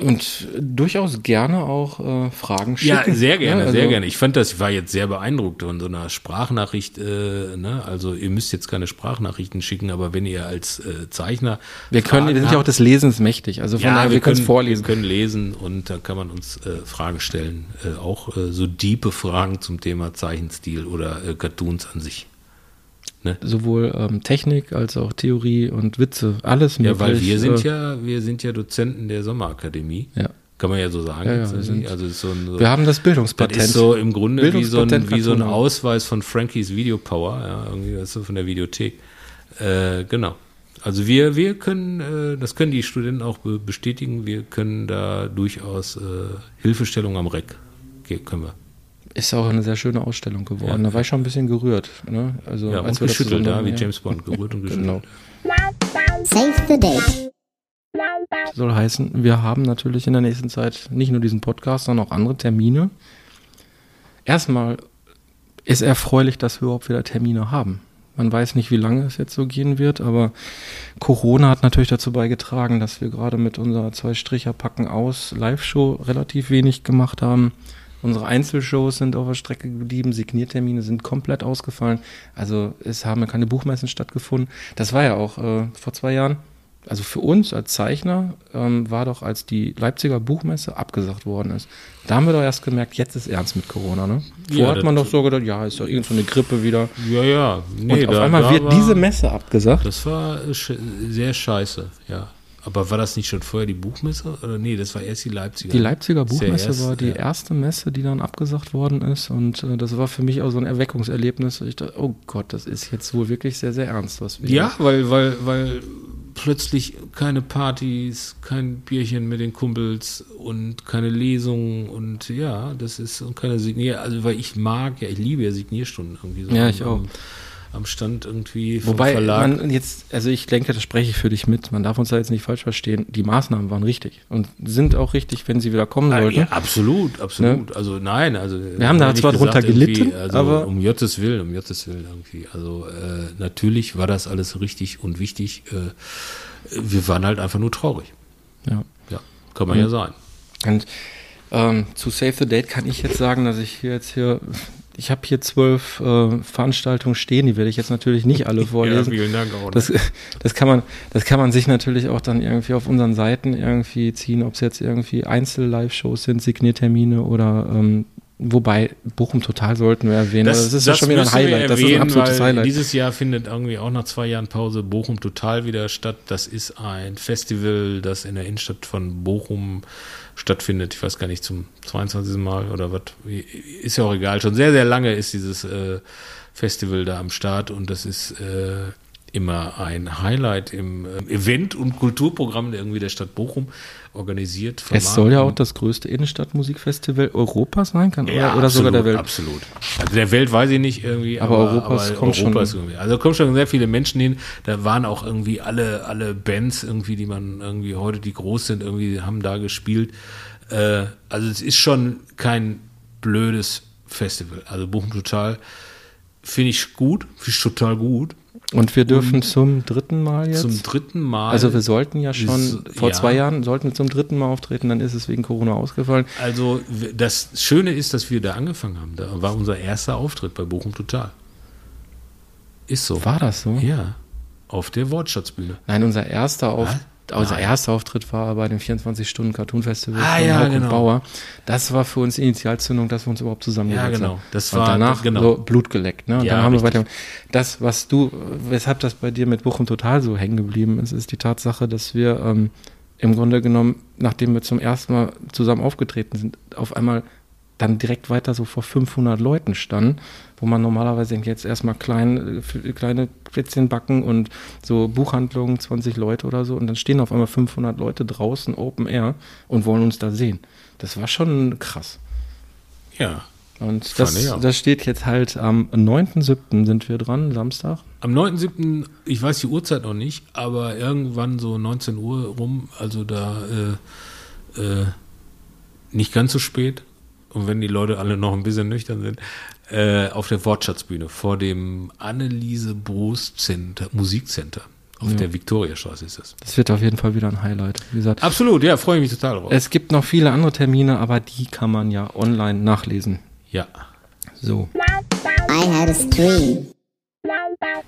und durchaus gerne auch äh, Fragen ja, schicken. sehr gerne, Ja, sehr also- gerne. Ich fand das, ich war jetzt sehr beeindruckt von so einer Sprachnachricht. Äh, ne? Also ihr müsst jetzt keine Sprachnachrichten schicken, aber wenn ihr als äh, Zeichner Wir können, wir Fragen sind ja auch des Lesens mächtig. Also von ja, daher, wir, können es vorlesen. Wir können lesen und da kann man uns äh, Fragen stellen. Äh, auch äh, so diepe Fragen zum Thema Zeichenstil oder äh, Cartoons an sich. Sowohl ähm, Technik als auch Theorie und Witze, alles Ja, weil wir sind äh, ja, wir sind ja Dozenten der Sommerakademie. Ja. Kann man ja so sagen. Ja, ja, wir irgendwie. sind- also so ein, so, Wir haben das das Bildungspatent. ist so im Grunde wie so ein, wie so ein. Ausweis von Frankies Videopower, ja, irgendwie das so von der Videothek. Äh, genau. Also wir, wir können, äh, das können die Studenten auch be bestätigen, wir können da durchaus äh, Hilfestellung am Reck. Okay, können wir. Ist auch eine sehr schöne Ausstellung geworden. Ja. Da war ich schon ein bisschen gerührt. Ne? Also, Ja, und wir das geschüttelt, ja, wie James Bond, gerührt und [laughs] geschüttelt. Genau. Save the date. Soll heißen, wir haben natürlich in der nächsten Zeit nicht nur diesen Podcast, sondern auch andere Termine. Erstmal ist erfreulich, dass wir überhaupt wieder Termine haben. Man weiß nicht, wie lange es jetzt so gehen wird, aber Corona hat natürlich dazu beigetragen, dass wir gerade mit unserer zwei Stricher packen aus Live-Show relativ wenig gemacht haben. Unsere Einzelshows sind auf der Strecke geblieben, Signiertermine sind komplett ausgefallen. Also es haben keine Buchmessen stattgefunden. Das war ja auch äh, vor zwei Jahren. Also für uns als Zeichner ähm, war doch, als die Leipziger Buchmesse abgesagt worden ist, da haben wir doch erst gemerkt, jetzt ist ernst mit Corona. Ne? Vorher Ja, hat man doch so gedacht, ja, ist doch irgend so eine Grippe wieder. Ja, ja. Nee, Und auf da- einmal da wird diese Messe abgesagt. Das war sehr scheiße, ja. Aber war das nicht schon vorher die Buchmesse? Oder nee, das war erst die Leipziger. Die Leipziger Buchmesse erst, war die ja. erste Messe, die dann abgesagt worden ist. Und äh, das war für mich auch so ein Erweckungserlebnis. Ich dachte, oh Gott, das ist jetzt wohl wirklich sehr, sehr ernst, was wir. Ja, weil, weil, weil plötzlich keine Partys, kein Bierchen mit den Kumpels und keine Lesungen und ja, das ist und keine Signier, also weil ich mag, ja, ich liebe ja Signierstunden irgendwie so. Ja, ich auch. Am, Stand irgendwie vom Wobei Verlag. man jetzt, also ich denke, das spreche ich für dich mit. Man darf uns da jetzt nicht falsch verstehen. Die Maßnahmen waren richtig und sind auch richtig, wenn sie wieder kommen Ah, sollten. Ja, absolut, absolut. Also nein, also Wir haben da zwar drunter gelitten, also aber- um Gottes Willen, um Gottes Willen irgendwie. Also äh, natürlich war das alles richtig und wichtig. Äh, wir waren halt einfach nur traurig. Ja. Ja, kann man ja sein. Und ähm, zu Save the Date kann ich jetzt sagen, dass ich hier jetzt hier, ich habe hier zwölf äh, Veranstaltungen stehen, die werde ich jetzt natürlich nicht alle [laughs] vorlesen. vielen Dank auch. Das, das, kann man, das kann man sich natürlich auch dann irgendwie auf unseren Seiten irgendwie ziehen, ob es jetzt irgendwie Einzel-Live-Shows sind, Signiertermine oder ähm, Wobei Bochum total sollten wir erwähnen. Das, Das, ist ja schon wieder ein Highlight. das ist ein absolutes Highlight. Dieses Jahr findet irgendwie auch nach zwei Jahren Pause Bochum total wieder statt. Das ist ein Festival, das in der Innenstadt von Bochum stattfindet. Ich weiß gar nicht, zum 22. Mal oder was. Ist ja auch egal. Schon sehr, sehr lange ist dieses äh, Festival da am Start und das ist äh, immer ein Highlight im äh, Event- und Kulturprogramm der irgendwie der Stadt Bochum organisiert. Es soll ja auch das größte Innenstadtmusikfestival Europas sein, kann oder, oder sogar der Welt. Absolut. Also der Welt weiß ich nicht irgendwie, Aber Europas kommt schon. irgendwie. Also kommen schon sehr viele Menschen hin. Da waren auch irgendwie alle, alle Bands irgendwie, die man irgendwie heute, die groß sind, irgendwie haben da gespielt. Äh, also es ist schon kein blödes Festival. Also Bochum total finde ich gut, finde ich total gut. Und wir dürfen zum dritten Mal jetzt. Zum dritten Mal. also wir sollten ja schon S- vor ja. zwei Jahren sollten wir zum dritten Mal auftreten, dann ist es wegen Corona ausgefallen. Also das Schöne ist, dass wir da angefangen haben. Da war unser erster Auftritt bei Bochum Total. Ist so. War das so? Ja. Auf der Wortschatzbühne. Nein, unser erster Auf Was? Unser erster Auftritt war bei dem 24 Stunden Cartoon Festival Ah, von ja, Hauck genau. und Bauer. Das war für uns die Initialzündung, dass wir uns überhaupt zusammengesetzt Ja, genau. haben. Das und war- danach genau. so Blut geleckt, ne? Und Ja, dann haben wir richtig. weiter. Das, was du, weshalb das bei dir mit Bochum total so hängen geblieben ist, ist die Tatsache, dass wir ähm, im Grunde genommen, nachdem wir zum ersten Mal zusammen aufgetreten sind, auf einmal dann direkt weiter so vor 500 Leuten standen, wo man normalerweise denkt, jetzt erstmal klein, äh, kleine Plätzchen backen und so Buchhandlungen, 20 Leute oder so und dann stehen auf einmal 500 Leute draußen Open Air und wollen uns da sehen. Das war schon krass. Ja. Und das, das steht jetzt halt am 9.7. sind wir dran, Samstag. Am 9.7., ich weiß die Uhrzeit noch nicht, aber irgendwann so 19 Uhr rum, also da äh, äh, nicht ganz so spät. Und wenn die Leute alle noch ein bisschen nüchtern sind, äh, auf der Wortschatzbühne vor dem Anneliese Broos Center, Musikcenter. Auf der Viktoriastraße ist das. Das wird auf jeden Fall wieder ein Highlight. Wie gesagt, Absolut, ja, freue ich mich total drauf. es gibt noch viele andere Termine, aber die kann man ja online nachlesen. ja. So. I had a stream.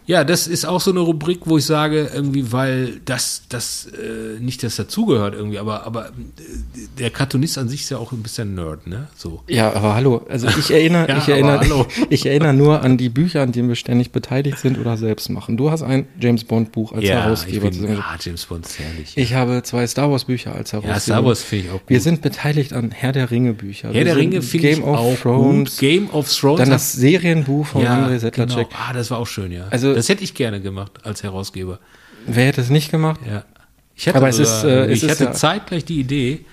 Ja, das ist auch so eine Rubrik, wo ich sage, irgendwie, weil das, das äh, nicht das dazugehört irgendwie, aber, aber äh, der Cartoonist an sich ist ja auch ein bisschen Nerd, ne? So. Ja, aber hallo, also ich erinnere, [laughs] Ja, ich erinnere, hallo. [laughs] ich erinnere nur an die Bücher, an denen wir ständig beteiligt sind oder selbst machen. Du hast ein James Bond Buch als Ja, ich Herausgeber bin, zusammengestellt. ah, James Bond ist herrlich. Ich habe zwei Star Wars Bücher als Herausgeber. ja, Star Wars finde ich auch gut. Wir sind beteiligt an Herr der Ringe Bücher. Herr Wir der Ringe finde ich auch Thrones. gut. Game of Thrones. Dann das Serienbuch von ja, André Sedlacek. genau. Ah, das war auch schön, ja. Also- das hätte ich gerne gemacht als Herausgeber. Wer hätte es nicht gemacht? Ja. Ich hatte, Aber es ist, äh, es ich ist hatte ja- zeitgleich die Idee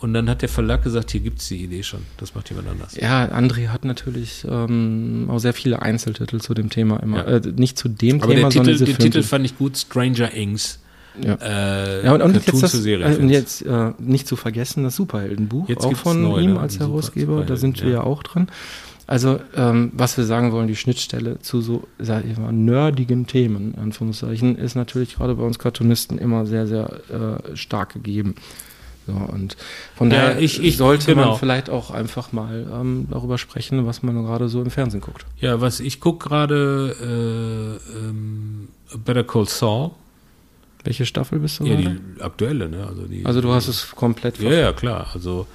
und dann hat der Verlag gesagt, hier gibt's die Idee schon. Das macht jemand anders. Ja, André hat natürlich ähm, auch sehr viele Einzeltitel zu dem Thema immer. Ja. Äh, nicht zu dem Aber Thema, der sondern Titel, diese den Titel fand ich gut, Stranger Things. Ja. Äh, Ja, und, und jetzt, das, äh, und jetzt äh, nicht zu vergessen, das Superheldenbuch, Jetzt auch von neu, ihm ne? als Herausgeber, da sind wir ja. ja auch drin. Also, ähm, was wir sagen wollen, die Schnittstelle zu so, sag ich mal, nerdigen Themen, in Anführungszeichen, ist natürlich gerade bei uns Cartoonisten immer sehr, sehr äh, stark gegeben. So, und von Ja, daher ich- ich- sollte genau. man vielleicht auch einfach mal ähm, darüber sprechen, was man gerade so im Fernsehen guckt. Ja, was ich gucke gerade, äh, ähm, Better Call Saul. Welche Staffel bist du Ja, gerade? die aktuelle, ne? Also, die, Also du hast es komplett Ja, ja, klar. Also,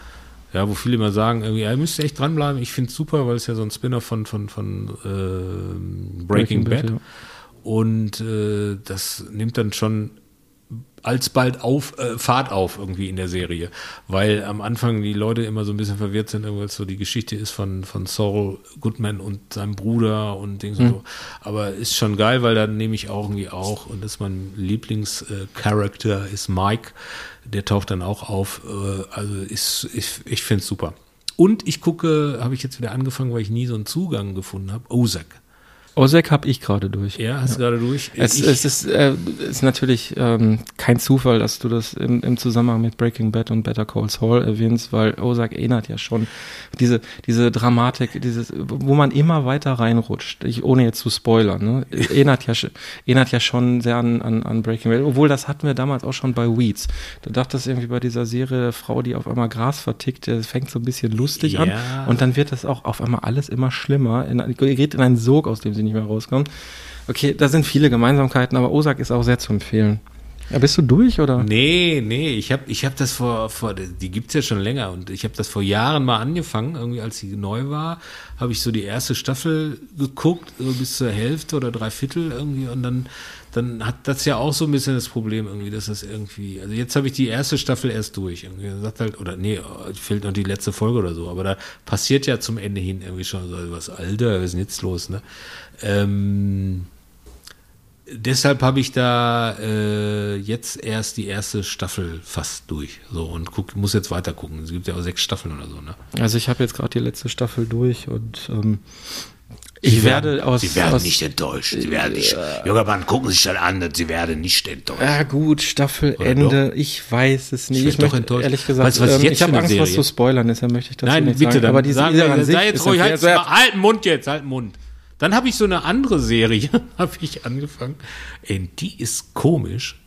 ja, wo viele immer sagen, irgendwie, ja, ihr müsst echt dranbleiben. Ich finde es super, weil es ja so ein Spin-off von, von, von äh, Breaking, Bad. ja. Und äh, das nimmt dann schon alsbald auf, äh, Fahrt auf irgendwie in der Serie. Weil am Anfang die Leute immer so ein bisschen verwirrt sind, weil es so die Geschichte ist von, von Saul Goodman und seinem Bruder und Dings und so. Aber ist schon geil, weil dann nehme ich auch irgendwie auch, und das ist mein Lieblingscharakter, ist Mike. Der taucht dann auch auf. Äh, also ist, ich, ich finde es super. Und ich gucke, habe ich jetzt wieder angefangen, weil ich nie so einen Zugang gefunden habe, Ozark. Ozek habe ich gerade durch. Ja, hast du gerade durch? Es, Ich- es ist, äh, ist natürlich ähm, kein Zufall, dass du das im, im Zusammenhang mit Breaking Bad und Better Call Saul erwähnst, weil Ozark erinnert ja schon diese, diese Dramatik, dieses, wo man immer weiter reinrutscht, ich, ohne jetzt zu spoilern, ne? [laughs] erinnert, ja, erinnert ja schon sehr an, an, an Breaking Bad, obwohl das hatten wir damals auch schon bei Weeds. Du dachtest irgendwie bei dieser Serie Frau, die auf einmal Gras vertickt, das fängt so ein bisschen lustig an Ja. und dann wird das auch auf einmal alles immer schlimmer, in, gerät in einen Sog, aus dem sie nicht mehr rauskommt. Okay, da sind viele Gemeinsamkeiten, aber Ozark ist auch sehr zu empfehlen. Ja, bist du durch oder? Nee, nee, ich habe ich hab das vor, vor die gibt's ja schon länger und ich habe das vor Jahren mal angefangen, irgendwie als sie neu war, habe ich so die erste Staffel geguckt, so bis zur Hälfte oder drei Viertel irgendwie und dann, dann hat das ja auch so ein bisschen das Problem irgendwie, dass das irgendwie, also jetzt habe ich die erste Staffel erst durch, irgendwie sagt halt, oder nee, fehlt noch die letzte Folge oder so, aber da passiert ja zum Ende hin irgendwie schon so was, Alter, was ist denn jetzt los, ne? Ähm, deshalb habe ich da äh, jetzt erst die erste Staffel fast durch. So und guck, muss jetzt weiter gucken. Es gibt ja auch sechs Staffeln oder so, ne? Also ich habe jetzt gerade die letzte Staffel durch und ähm, ich werde aus. Sie werden aus, nicht enttäuscht. Sie werden nicht. Junger Mann, gucken Sie sich das an. Sie werden nicht enttäuscht. Ja gut, Staffelende. Ich weiß es nicht. Ich Ich, werd doch enttäuscht. ehrlich gesagt, Weißt was ich ähm, jetzt ich habe Angst, was Serie? zu spoilern. Deshalb möchte ich das Nein, nicht bitte, sagen. dann Aber die sagen, Serie an sei sich jetzt ist ruhig, halt, halt Mund jetzt, halt Mund. Dann habe ich so eine andere Serie, [laughs] habe ich angefangen. Ey, die ist komisch.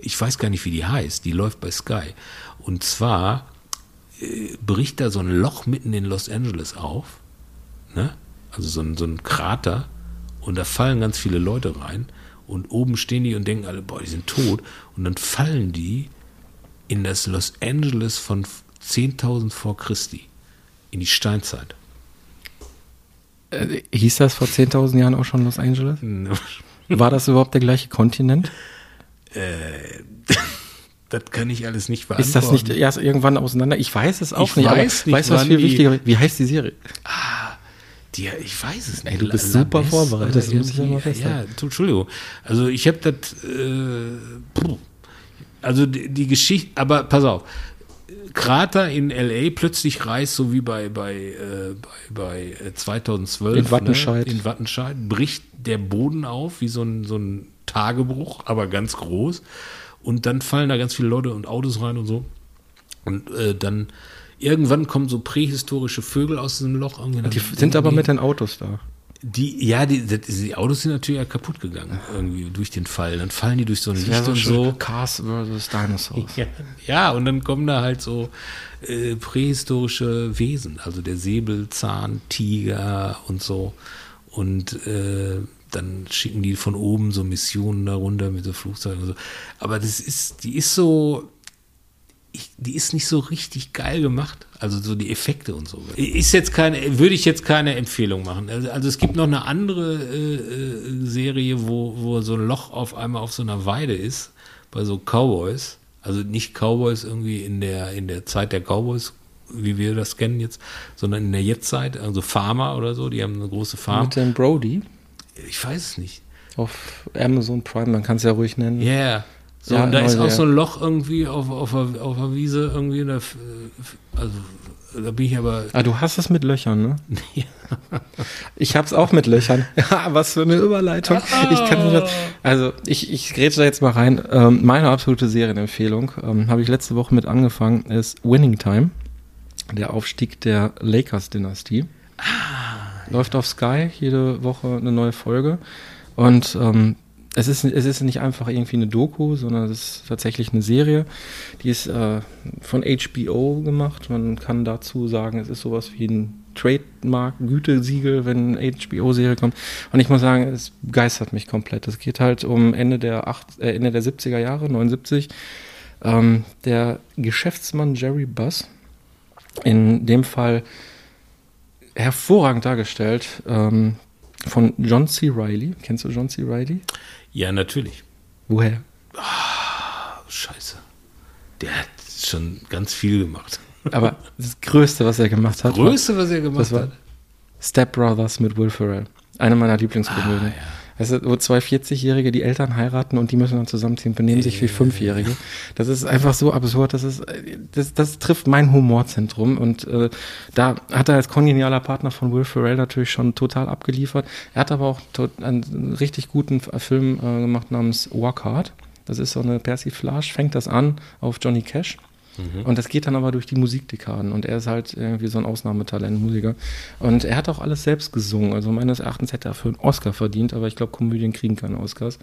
Ich weiß gar nicht, wie die heißt. Die läuft bei Sky. Und zwar äh, bricht da so ein Loch mitten in Los Angeles auf. Ne? Also so ein, so ein Krater. Und da fallen ganz viele Leute rein. Und oben stehen die und denken alle, boah, die sind tot. Und dann fallen die in das Los Angeles von 10.000 vor Christi. In die Steinzeit. Äh, hieß das vor 10.000 Jahren auch schon Los Angeles? [laughs] War das überhaupt der gleiche Kontinent? [laughs] Das kann ich alles nicht beantworten. Ist das nicht erst irgendwann auseinander? Ich weiß es auch Ich nicht. weiß nicht, weißt du, was viel wichtiger Wie heißt die Serie? Die, ich weiß es nicht. Ey, du bist La- super vorbereitet, das muss ich ja mal festhalten. Ja, Entschuldigung. Also ich habe das, äh, puh. also die, die Geschichte, aber pass auf. Krater in LA plötzlich reißt, so wie bei, bei, äh, bei, bei äh, 2012. In Wattenscheid. Ne? In Wattenscheid bricht der Boden auf, wie so ein, so ein Tagebruch, aber ganz groß. Und dann fallen da ganz viele Leute und Autos rein und so. Und äh, dann irgendwann kommen so prähistorische Vögel aus diesem Loch. Die sind aber mit den Autos da. Die, ja, die, die, Autos sind natürlich ja kaputt gegangen, irgendwie durch den Fall. Dann fallen die durch so ein Licht und so. Cars versus Dinosaurs. Ja, ja, und dann kommen da halt so äh, prähistorische Wesen, also der Säbelzahn, Tiger und so. Und äh, dann schicken die von oben so Missionen da runter mit so Flugzeugen und so. Aber das ist, die ist so, ich, die ist nicht so richtig geil gemacht. Also so die Effekte und so. Ist jetzt keine, würde ich jetzt keine Empfehlung machen. Also, also es gibt noch eine andere äh, äh, Serie, wo, wo so ein Loch auf einmal auf so einer Weide ist, bei so Cowboys. Also nicht Cowboys irgendwie in der, in der Zeit der Cowboys, wie wir das kennen jetzt, sondern in der Jetztzeit, also Farmer oder so, die haben eine große Farm. Mit dem Brody Ich weiß es nicht. auf Amazon Prime, man kann es ja ruhig nennen. Ja, yeah. So, Ja, und da neu, ist auch ja. so ein Loch irgendwie auf, auf, der- auf der Wiese irgendwie. Da, f- also, da bin ich aber. Ah, du hast es mit Löchern, ne? [laughs] Ich hab's auch mit Löchern. [laughs] Ja, was für eine Überleitung. Ich kann nicht also ich, ich grätsche da jetzt mal rein. Ähm, meine absolute Serienempfehlung, ähm, habe ich letzte Woche mit angefangen, ist Winning Time. Der Aufstieg der Lakers-Dynastie. Läuft auf Sky, jede Woche eine neue Folge. Und ähm, es ist, es ist nicht einfach irgendwie eine Doku, sondern es ist tatsächlich eine Serie. Die ist äh, von HBO gemacht. Man kann dazu sagen, es ist sowas wie ein Trademark-Gütesiegel, wenn eine HBO-Serie kommt. Und ich muss sagen, es begeistert mich komplett. Es geht halt um Ende der, acht, äh, Ende der 70er Jahre, 79. Ähm, der Geschäftsmann Jerry Buss, in dem Fall hervorragend dargestellt, ähm, von John C. Riley. Kennst du John C. Riley? Ja, natürlich. Woher? Oh, scheiße. Der hat schon ganz viel gemacht. Aber das Größte, was er gemacht hat, Größte, was er gemacht das war hat. Step Brothers mit Will Ferrell. Eine meiner Lieblingskomödien. Ah, ja. Weißt du, wo zwei 40-Jährige die Eltern heiraten und die müssen dann zusammenziehen, benehmen sich wie Fünfjährige. Das ist einfach so absurd. Das ist, das, das trifft mein Humorzentrum und äh, da hat er als kongenialer Partner von Will Ferrell natürlich schon total abgeliefert. Er hat aber auch einen richtig guten Film äh, gemacht namens Work Hard. Das ist so eine Persiflage, fängt das an auf Johnny Cash. Und das geht dann aber durch die Musikdekaden und er ist halt irgendwie so ein Ausnahmetalent, Musiker. Und er hat auch alles selbst gesungen. Also meines Erachtens hätte er für einen Oscar verdient, aber ich glaube, Komödien kriegen keine Oscars.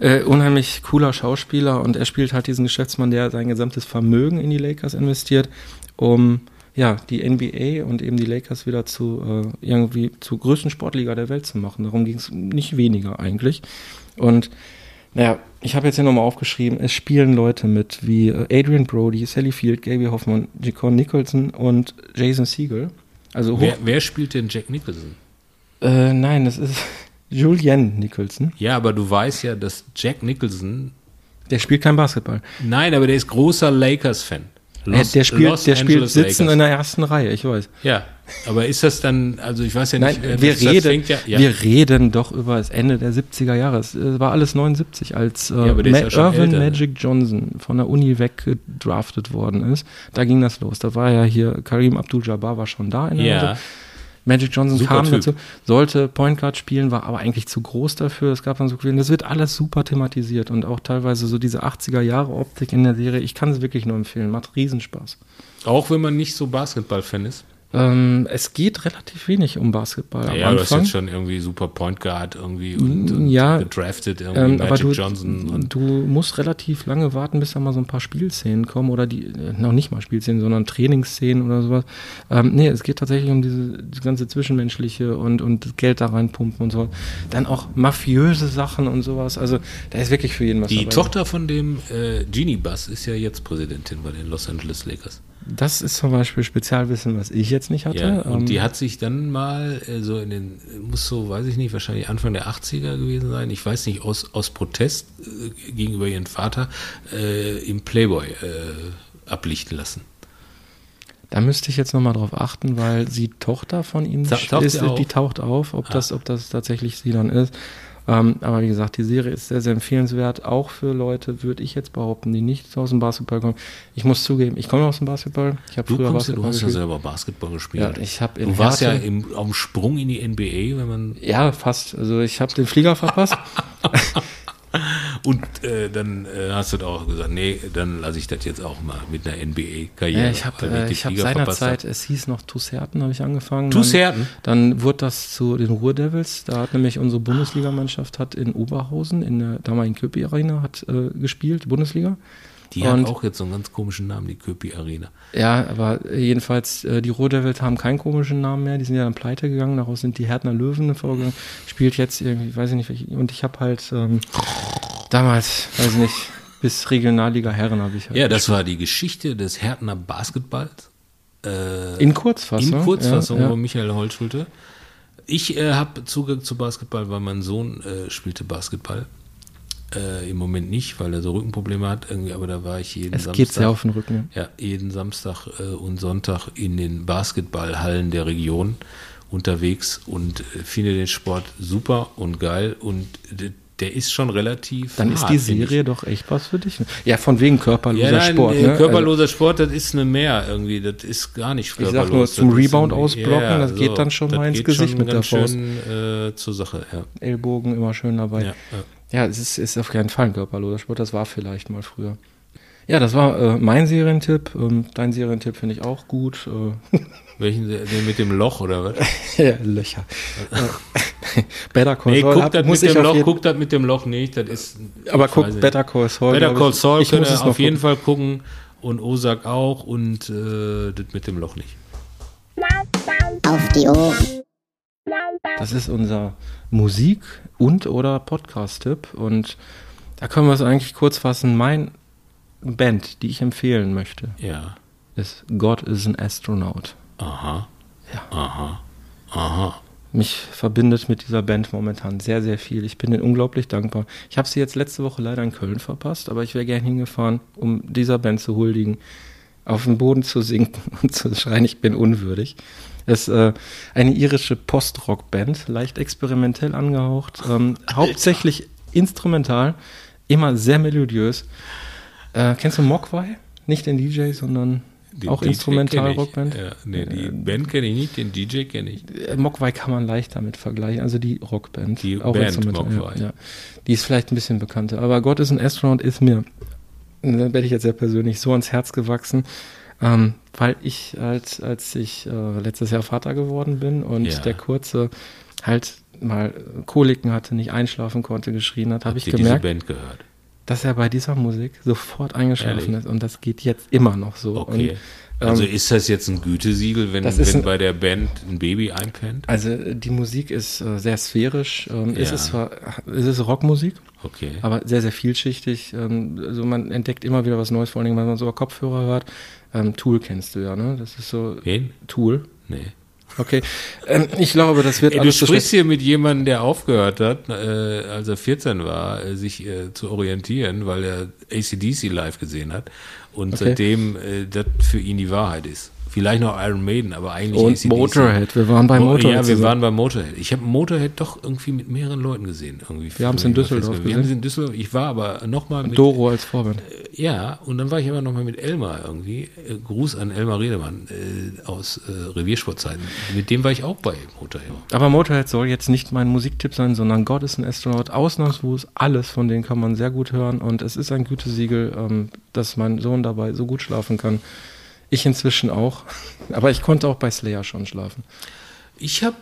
Äh, unheimlich cooler Schauspieler und er spielt halt diesen Geschäftsmann, der sein gesamtes Vermögen in die Lakers investiert, um ja, die NBA und eben die Lakers wieder zu äh, irgendwie zur größten Sportliga der Welt zu machen. Darum ging es nicht weniger eigentlich. Und Naja, ich habe jetzt hier nochmal aufgeschrieben, es spielen Leute mit wie äh, Adrian Brody, Sally Field, Gaby Hoffmann, Jacon Nicholson und Jason Segel. Also Wer, wer spielt denn Jack Nicholson? äh, nein, das ist [laughs] Julian Nicholson. Ja, aber du weißt ja, dass Jack Nicholson. Der spielt kein Basketball. Nein, aber der ist großer Lakers-Fan. Los- der spielt, Los der spielt sitzen Lakers. in der ersten Reihe, ich weiß. Ja, aber ist das dann, also ich weiß ja Nein, nicht, äh, wir, reden, ja, ja. wir reden doch über das Ende der 70er Jahre. Es äh, war alles 79, als äh, Ma ja schon Irvin älter, ne? Magic Johnson von der Uni weggedraftet worden ist. Da ging das los. Da war ja hier, Karim Abdul-Jabbar war schon da in der ja. Mitte. Magic Johnson Super kam Typ. dazu, sollte Point Guard spielen, war aber eigentlich zu groß dafür. Es gab dann so Quellen. Das wird alles super thematisiert und auch teilweise so diese 80er Jahre Optik in der Serie. Ich kann es wirklich nur empfehlen. Macht Riesenspaß. Auch wenn man nicht so Basketball-Fan ist. Ähm, es geht relativ wenig um Basketball Ja, am du hast Anfang. jetzt schon irgendwie super Point Guard irgendwie und, und Ja, gedraftet irgendwie Ähm, Magic aber du, Johnson und du musst relativ lange warten, bis da mal so ein paar Spielszenen kommen oder die, äh, noch nicht mal Spielszenen, sondern Trainingsszenen oder sowas. Ähm, nee, es geht tatsächlich um diese das ganze Zwischenmenschliche und, und das Geld da reinpumpen und so. Dann auch mafiöse Sachen und sowas. Also da ist wirklich für jeden was die dabei. Tochter von dem äh, Genie Bass ist ja jetzt Präsidentin bei den Los Angeles Lakers. Das ist zum Beispiel Spezialwissen, was ich jetzt nicht hatte. Ja, und Ähm, die hat sich dann mal äh, so in den, muss so, weiß ich nicht, wahrscheinlich Anfang der 80er gewesen sein, ich weiß nicht, aus, aus Protest äh, gegenüber ihrem Vater äh, im Playboy äh, ablichten lassen. Da müsste ich jetzt nochmal drauf achten, weil sie Tochter von ihm Ta- taucht ist, die taucht auf, ob, Ah. das, ob das tatsächlich sie dann ist. Ähm, aber wie gesagt, die Serie ist sehr, sehr empfehlenswert, auch für Leute, würde ich jetzt behaupten, die nicht aus dem Basketball kommen. Ich muss zugeben, ich komme aus dem Basketball. Ich habe früher kommst, ja- du Basketball hast ja gespielt. selber Basketball gespielt. Ja, ich habe du warst ja Herten- im, auf dem Sprung in die NBA, wenn man Ja, fast. Also ich habe den Flieger verpasst. [laughs] und äh, dann äh, hast du da auch gesagt, nee, dann lasse ich das jetzt auch mal mit einer NBA-Karriere. Ja, ich habe äh, ich hab seinerzeit, es hieß noch Tusserten, habe ich angefangen. Tusserten? Dann, dann wurde das zu den Ruhr-Devils. Da hat nämlich unsere Bundesligamannschaft hat in Oberhausen, in der damaligen Köpi Arena, hat äh, gespielt, Bundesliga. Die Und- hat auch jetzt so einen ganz komischen Namen, die Köpi Arena. Ja, aber jedenfalls, äh, die Ruhr-Devils haben keinen komischen Namen mehr. Die sind ja dann pleite gegangen. Daraus sind die Härtner Löwen vorgegangen. Spielt jetzt irgendwie, weiß ich nicht, welche. Und ich habe halt ähm, damals, weiß ich nicht, bis Regionalliga Herren habe ich halt. Ja, das war die Geschichte des Härtner Basketballs. Äh, in Kurzfassung. in Kurzfassung Ja, ja. von Michael Holtschulte. Ich äh, habe Zugang zu Basketball, weil mein Sohn äh, spielte Basketball. Äh, Im Moment nicht, weil er so Rückenprobleme hat, irgendwie, aber da war ich jeden Es Samstag. geht sehr auf den Rücken. Ja, jeden Samstag äh, und Sonntag in den Basketballhallen der Region unterwegs und äh, finde den Sport super und geil und d- der ist schon relativ. Dann ist hart, die finde ich. Serie doch echt was für dich. Ja, von wegen körperloser Ja, nein, Sport. Ne? körperloser Sport, das ist eine mehr irgendwie. Das ist gar nicht Ich sag körperlos. nur, zum ist Rebound ausblocken, das geht dann schon mal ins Gesicht mit der Faust. Schön, äh, zur Sache, ja. also Ellbogen immer schön dabei. ja, Ja, ja. es ist, ist auf keinen Fall ein körperloser Sport. Das war vielleicht mal früher. Ja, das war äh, mein Serientipp. Ähm, dein Serientipp finde ich auch gut. Äh, [laughs] Welchen, den mit dem Loch oder was? [laughs] ja, Löcher. [laughs] Better Call Nee, Saul guck hab- das muss mit ich dem Loch, jeden- guck das mit dem Loch nicht. Das ist. Aber ich guck, weiß nicht. Better Call Saul. Better Call. Saul ich könnt muss ihr auf jeden gucken. Fall gucken und Osak auch und äh, das mit dem Loch nicht. Auf die Ohren. Das ist unser Musik- und oder Podcast-Tipp. Und da können wir es eigentlich kurz fassen. Mein Band, die ich empfehlen möchte, Ja. ist God is an Astronaut. Aha. Ja. Aha. Aha. Mich verbindet mit dieser Band momentan sehr, sehr viel. Ich bin ihnen unglaublich dankbar. Ich habe sie jetzt letzte Woche leider in Köln verpasst, aber ich wäre gern hingefahren, um dieser Band zu huldigen, auf den Boden zu sinken [laughs] und zu schreien, ich bin unwürdig. Es ist äh, eine irische Post-Rock-Band, leicht experimentell angehaucht, ähm, hauptsächlich instrumental, immer sehr melodiös. Äh, kennst du Mogwai? Nicht den DJ, sondern Den auch Instrumental-Rockband? Ja, nee, die Band kenne ich nicht, den DJ kenne ich. Äh, Mogwai kann man leicht damit vergleichen, also die Rockband. Die Band instrumental, Mogwai. Ja, ja. Die ist vielleicht ein bisschen bekannter, aber God is an Astronaut ist mir, da werde ich jetzt sehr persönlich, so ans Herz gewachsen, ähm, weil ich, als, als ich äh, letztes Jahr Vater geworden bin und Ja. der Kurze halt mal Koliken hatte, nicht einschlafen konnte, geschrien hat, habe ich gemerkt, diese Band gehört? Dass er bei dieser Musik sofort eingeschlafen Ehrlich? ist und das geht jetzt immer noch so. Okay. Und Also Ähm, ist das jetzt ein Gütesiegel, wenn, wenn ein- bei der Band ein Baby einpennt? Also äh, die Musik ist äh, sehr sphärisch. Ähm, Es Ja. ist zwar, es ist Rockmusik, Okay. aber sehr, sehr vielschichtig. Ähm, also man entdeckt immer wieder was Neues, vor allem, wenn man so über Kopfhörer hört. Ähm, Tool kennst du ja, ne? Das ist so Wen? Tool. Nee. Okay. Ähm, ich glaube, das wird Ey, du alles so sprichst hier mit jemandem, der aufgehört hat, äh, als er 14 war, äh, sich äh, zu orientieren, weil er ACDC live gesehen hat und Okay. seitdem äh, das für ihn die Wahrheit ist. Vielleicht noch Iron Maiden, aber eigentlich Und. Motorhead. Wir waren bei Mo- Motorhead. Ja, wir zusammen. waren bei Motorhead. Ich habe Motorhead doch irgendwie mit mehreren Leuten gesehen. Irgendwie Wir haben's in Düsseldorf Wir haben es gesehen. in Düsseldorf. Ich war aber nochmal mit Doro als Vorband. ja, und dann war ich aber nochmal mit Elmar irgendwie. Äh, Gruß an Elmar Redemann äh, aus äh, Reviersportzeiten. Mit dem war ich auch bei Motorhead. Aber Motorhead soll jetzt nicht mein Musiktipp sein, sondern God is an Astronaut. Ausnahmslos alles von denen kann man sehr gut hören und es ist ein Gütesiegel, ähm, dass mein Sohn dabei so gut schlafen kann. Ich inzwischen auch, aber ich konnte auch bei Slayer schon schlafen. Ich habe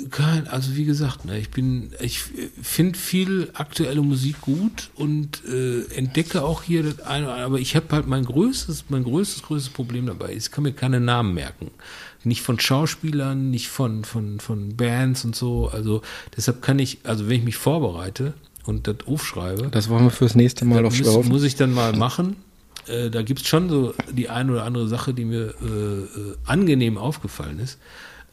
äh, kein, also wie gesagt, ne, ich bin, ich finde viel aktuelle Musik gut und äh, entdecke auch hier das eine, aber ich habe halt mein größtes, mein größtes, größtes Problem dabei. Ich kann mir keine Namen merken. Nicht von Schauspielern, nicht von, von, von Bands und so. Also deshalb kann ich, also wenn ich mich vorbereite und das aufschreibe, Das wollen wir fürs nächste Mal das auf muss, Schlaufen. muss ich dann mal machen. Äh, da gibt's schon so die eine oder andere Sache, die mir äh, äh, angenehm aufgefallen ist.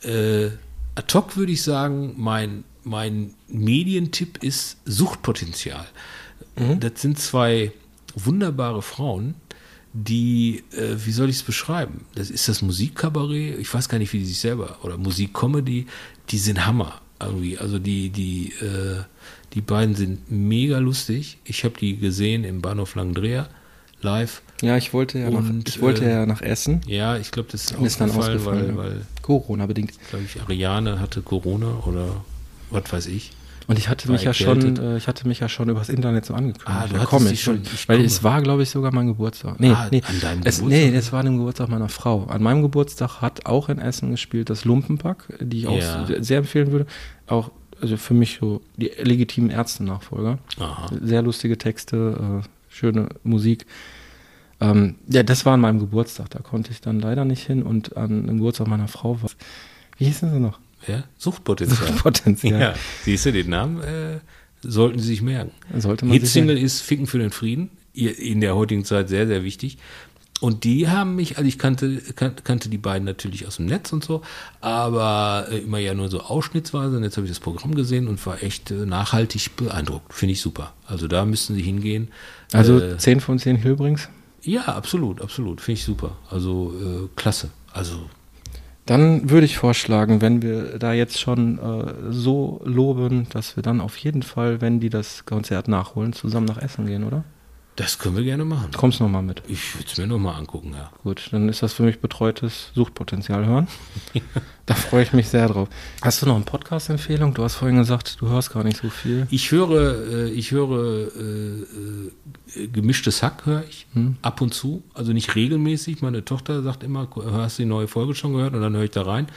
Äh, ad hoc würde ich sagen, mein, mein Medientipp ist Suchtpotenzial. Mhm. Das sind zwei wunderbare Frauen, die, äh, wie soll ich es beschreiben? Das ist das Musikkabarett, ich weiß gar nicht, wie die sich selber, oder Musikcomedy, die sind Hammer irgendwie. Also die, die, äh, die beiden sind mega lustig. Ich habe die gesehen im Bahnhof Langdreher live. Ja, ich wollte ja, nach, Und, ich wollte äh, ja nach Essen. Ja, ich glaube, das ist Ist dann ausgefallen, ausgefallen, weil, weil Corona bedingt. glaube ich, Ariane hatte Corona oder was weiß ich. Und ich hatte War mich ja schon, erkältet. äh, ich hatte mich ja schon übers Internet so angekündigt. Ah, du Da dich ich. schon- ich weil es war, glaube ich, sogar mein Geburtstag. Nee, Ah, nee. an deinem es, Geburtstag? Nee, das war an dem Geburtstag meiner Frau. An meinem Geburtstag hat auch in Essen gespielt das Lumpenpack, die ich auch Ja. sehr- empfehlen würde. Auch also für mich so die legitimen Ärzte-Nachfolger. Sehr lustige Texte, äh, schöne Musik. Ähm, ja, das war an meinem Geburtstag. Da konnte ich dann leider nicht hin und an dem Geburtstag meiner Frau war. Wie hießen sie noch? Ja, Suchtpotenzial. Potenzial. Ja, siehst du, den Namen äh, sollten Sie sich merken. Sollte man Hitsingle ist Ficken für den Frieden, in der heutigen Zeit sehr, sehr wichtig. Und die haben mich, also ich kannte, kan- kannte die beiden natürlich aus dem Netz und so, aber äh, immer ja nur so ausschnittsweise. Und jetzt habe ich das Programm gesehen und war echt äh, nachhaltig beeindruckt. Finde ich super. Also da müssten Sie hingehen. Also äh, 10 von 10 Hilbrings. ja, absolut, absolut. Finde ich super. Also äh, klasse. Also Dann würde ich vorschlagen, wenn wir da jetzt schon äh, so loben, dass wir dann auf jeden Fall, wenn die das Konzert nachholen, zusammen nach Essen gehen, oder? Das können wir gerne machen. Du kommst nochmal mit. Ich würde es mir nochmal angucken, ja. Gut, dann ist das für mich betreutes Suchtpotenzial hören. [laughs] da freue ich mich sehr drauf. Hast du noch eine Podcast-Empfehlung? Du hast vorhin gesagt, du hörst gar nicht so viel. Ich höre, äh, ich höre äh, äh, gemischtes Hack höre ich Hm. ab und zu, also nicht regelmäßig. Meine Tochter sagt immer, hast du die neue Folge schon gehört? Und dann höre ich da rein.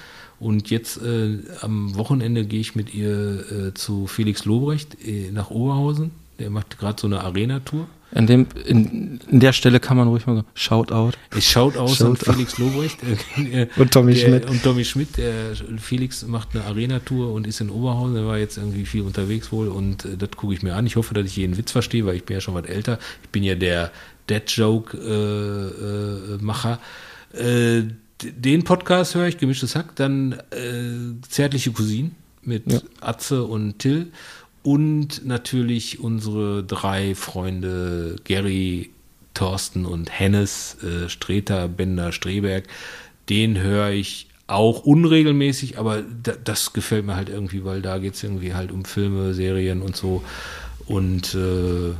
Und jetzt äh, am Wochenende gehe ich mit ihr äh, zu Felix Lobrecht äh, nach Oberhausen. Der macht gerade so eine Arena-Tour. In, dem, in, in der Stelle kann man ruhig mal so, Shoutout. Es schaut aus an Shout out. Felix Lobrecht. [laughs] äh, Und Tommy der, Schmidt. Und Tommy Schmidt. Der Felix macht eine Arena-Tour und ist in Oberhausen. Er war jetzt irgendwie viel unterwegs wohl und äh, das gucke ich mir an. Ich hoffe, dass ich jeden Witz verstehe, weil ich bin ja schon was älter. Ich bin ja der Dead-Joke-Macher. Äh, d- den Podcast höre ich, Gemischtes Hack. Dann äh, Zärtliche Cousinen mit Ja. Atze und Till. Und natürlich unsere drei Freunde Gary, Thorsten und Hennes, äh, Streter, Bender, Streberg. Den höre ich auch unregelmäßig, aber da, das gefällt mir halt irgendwie, weil da geht es irgendwie halt um Filme, Serien und so. Und äh,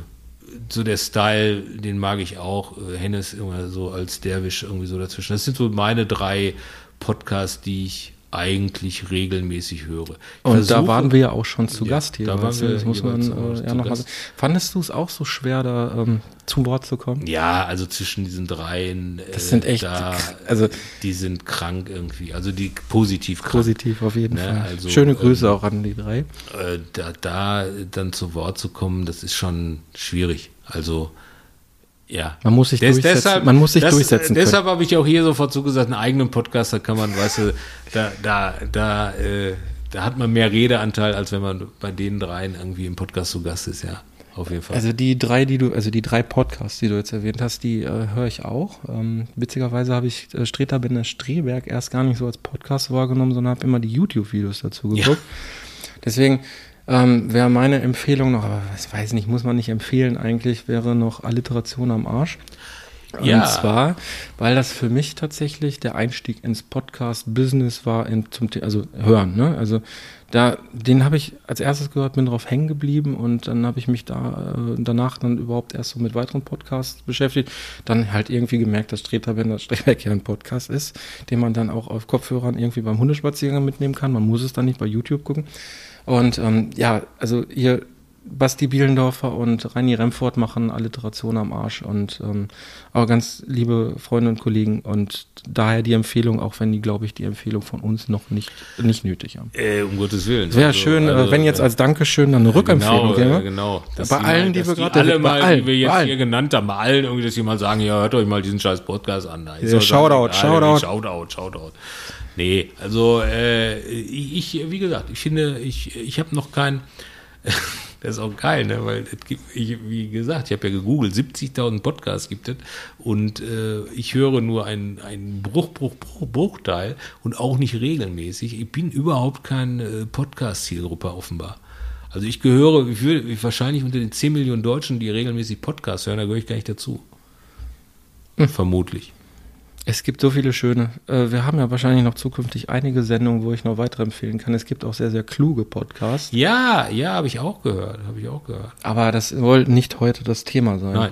so der Style, den mag ich auch. Äh, Hennes immer so als Derwisch irgendwie so dazwischen. Das sind so meine drei Podcasts, die ich eigentlich regelmäßig höre. Ich Und da versuche- waren wir ja auch schon zu Ja, Gast hier. da waren wir das muss man äh, ja noch Gast. Fandest du es auch so schwer, da ähm, zum Wort zu kommen? Ja, also zwischen diesen dreien. äh, Das sind echt- Da, also- die sind krank irgendwie. Also die positiv krank. Positiv auf jeden Ne, Fall. also, Schöne Grüße ähm, auch an die drei. Äh, da, da dann zu Wort zu kommen, das ist schon schwierig. Also Ja. Man muss sich Des- durchsetzen- man muss sich das, durchsetzen äh, Deshalb habe ich auch hier sofort zugesagt, einen eigenen Podcast, da kann man, weißt du, da, da, da, äh, da hat man mehr Redeanteil, als wenn man bei den dreien irgendwie im Podcast zu Gast ist, ja. Auf jeden Fall. Also die drei, die du, also die drei Podcasts, die du jetzt erwähnt hast, die äh, höre ich auch. Ähm, witzigerweise habe ich äh, Streter Bender Streberg erst gar nicht so als Podcast wahrgenommen, sondern habe immer die YouTube-Videos dazu Ja. geguckt. Deswegen ähm, wäre meine Empfehlung noch, aber ich weiß nicht, muss man nicht empfehlen eigentlich, wäre noch Alliteration am Arsch. Ja. Und zwar, weil das für mich tatsächlich der Einstieg ins Podcast-Business war, in, zum, also hören. Ne? Also da, den habe ich als erstes gehört, bin drauf hängen geblieben und dann habe ich mich da äh, danach dann überhaupt erst so mit weiteren Podcasts beschäftigt. Dann halt irgendwie gemerkt, dass Streterbender [laughs] Strebeck ja ein Podcast ist, den man dann auch auf Kopfhörern irgendwie beim Hundespaziergang mitnehmen kann. Man muss es dann nicht bei YouTube gucken. Und ähm, ja, also hier Basti Bielendorfer und Reini Remford machen Alliteration am Arsch und ähm, aber ganz liebe Freunde und Kollegen und daher die Empfehlung, auch wenn die, glaube ich, die Empfehlung von uns noch nicht, nicht nötig haben. äh, um Gottes Willen. Wäre Also, schön, also, äh, wenn jetzt als Dankeschön dann eine Rückempfehlung genau, gäbe. äh, genau. Dass Bei die allen, mal, die wir gerade- alle bei mal, allen, die wir jetzt allen. hier genannt haben, bei allen irgendwie, dass die mal sagen, ja, hört euch mal diesen scheiß Podcast an. Doch Shoutout, Shoutout. Shoutout, Shoutout. Nee, also äh, ich, wie gesagt, ich finde, ich, ich habe noch kein, [laughs] das ist auch geil, ne? weil gibt, ich, wie gesagt, ich habe ja gegoogelt, 70.000 Podcasts gibt es und äh, ich höre nur einen, einen Bruch, Bruch, Bruch, Bruchteil und auch nicht regelmäßig. Ich bin überhaupt keine äh, Podcast-Zielgruppe offenbar. Also ich gehöre, ich ich wahrscheinlich unter den 10 Millionen Deutschen, die regelmäßig Podcasts hören, da gehöre ich gar nicht dazu. Vermutlich. Es gibt so viele schöne. Äh, wir haben ja wahrscheinlich noch zukünftig einige Sendungen, wo ich noch weitere empfehlen kann. Es gibt auch sehr, sehr kluge Podcasts. Ja, ja, habe ich auch gehört, habe ich auch gehört. Aber das soll nicht heute das Thema sein. Nein.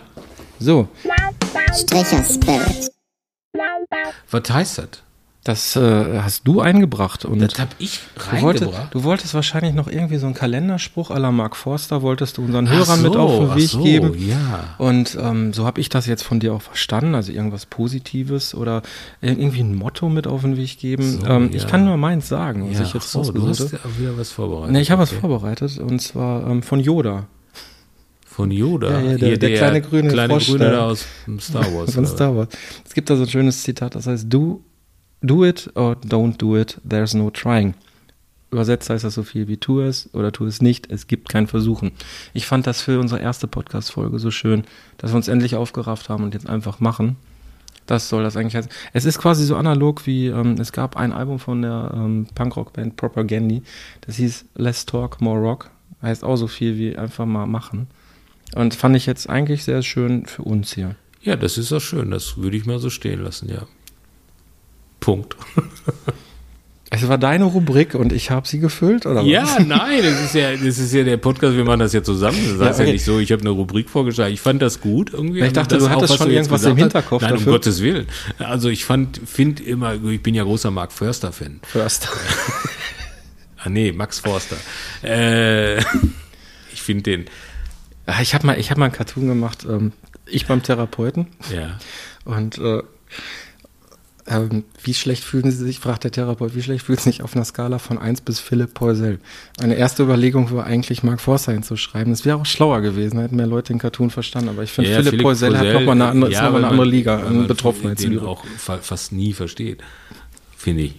So, Stricher Spirit. Was heißt das? Das äh, hast du eingebracht. Und Das habe ich Du, wollte, reingebracht. du wolltest wahrscheinlich noch irgendwie so einen Kalenderspruch à la Mark Forster, wolltest du unseren Hörern mit so, auf den ach Weg so, geben. Ja. Und ähm, so habe ich das jetzt von dir auch verstanden, also irgendwas Positives oder irgendwie ein Motto mit auf den Weg geben. So, ähm, Ich ja. kann nur meins sagen, was ja, ich jetzt so, du hast habe. ja wieder was vorbereitet. Nee, ich habe was Okay. vorbereitet und zwar ähm, von Yoda. Von Yoda. Ja, ja, der- Hier der kleine grüne kleine Frosch Grüne da. aus Star Wars. [laughs] Von? Star Wars. Es gibt da so ein schönes Zitat, das heißt, do, do it or don't do it, there's no trying. Übersetzt heißt das so viel wie tu es oder tu es nicht, es gibt kein Versuchen. Ich fand das für unsere erste Podcast-Folge so schön, dass wir uns endlich aufgerafft haben und jetzt einfach machen. Das soll das eigentlich heißen. Es ist quasi so analog wie, ähm, es gab ein Album von der ähm, Punkrock-Band Propaganda, das hieß Less Talk, More Rock. Heißt auch so viel wie einfach mal machen. Und fand ich jetzt eigentlich sehr schön für uns hier. Ja, das ist doch schön. Das würde ich mal so stehen lassen, ja. Punkt. Es war deine Rubrik und ich habe sie gefüllt, oder Ja, was? nein, das ist ja, das ist ja der Podcast, wir machen das ja zusammen. Das heißt Ja, ja, okay. nicht so, ich habe eine Rubrik vorgeschlagen. Ich fand das gut irgendwie. Ich dachte, Das du auch, hattest was schon irgendwas im. Hinterkopf Nein, um dafür. Gottes Willen. Also ich fand, finde immer, ich bin ja großer Mark Förster-Fan. Förster. [laughs] Ah nee, Max Forster. Äh, [laughs] ich finde den, Ja, Ich habe mal, ich hab mal einen Cartoon gemacht, ähm, ich beim Therapeuten. ja. Und äh, ähm, wie schlecht fühlen Sie sich, fragt der Therapeut, wie schlecht fühlen Sie sich auf einer Skala von 1 bis Philipp Poisel? Eine erste Überlegung war eigentlich, Mark Forster hinzuschreiben. Das wäre auch schlauer gewesen, hätten mehr Leute den Cartoon verstanden. Aber ich finde, Ja, Philipp, Philipp Poisel hat Poisel, nochmal eine andere, ist ja, noch mal eine andere man- Liga an man Betroffenheitsliga. den auch fa fast nie versteht. Finde ich.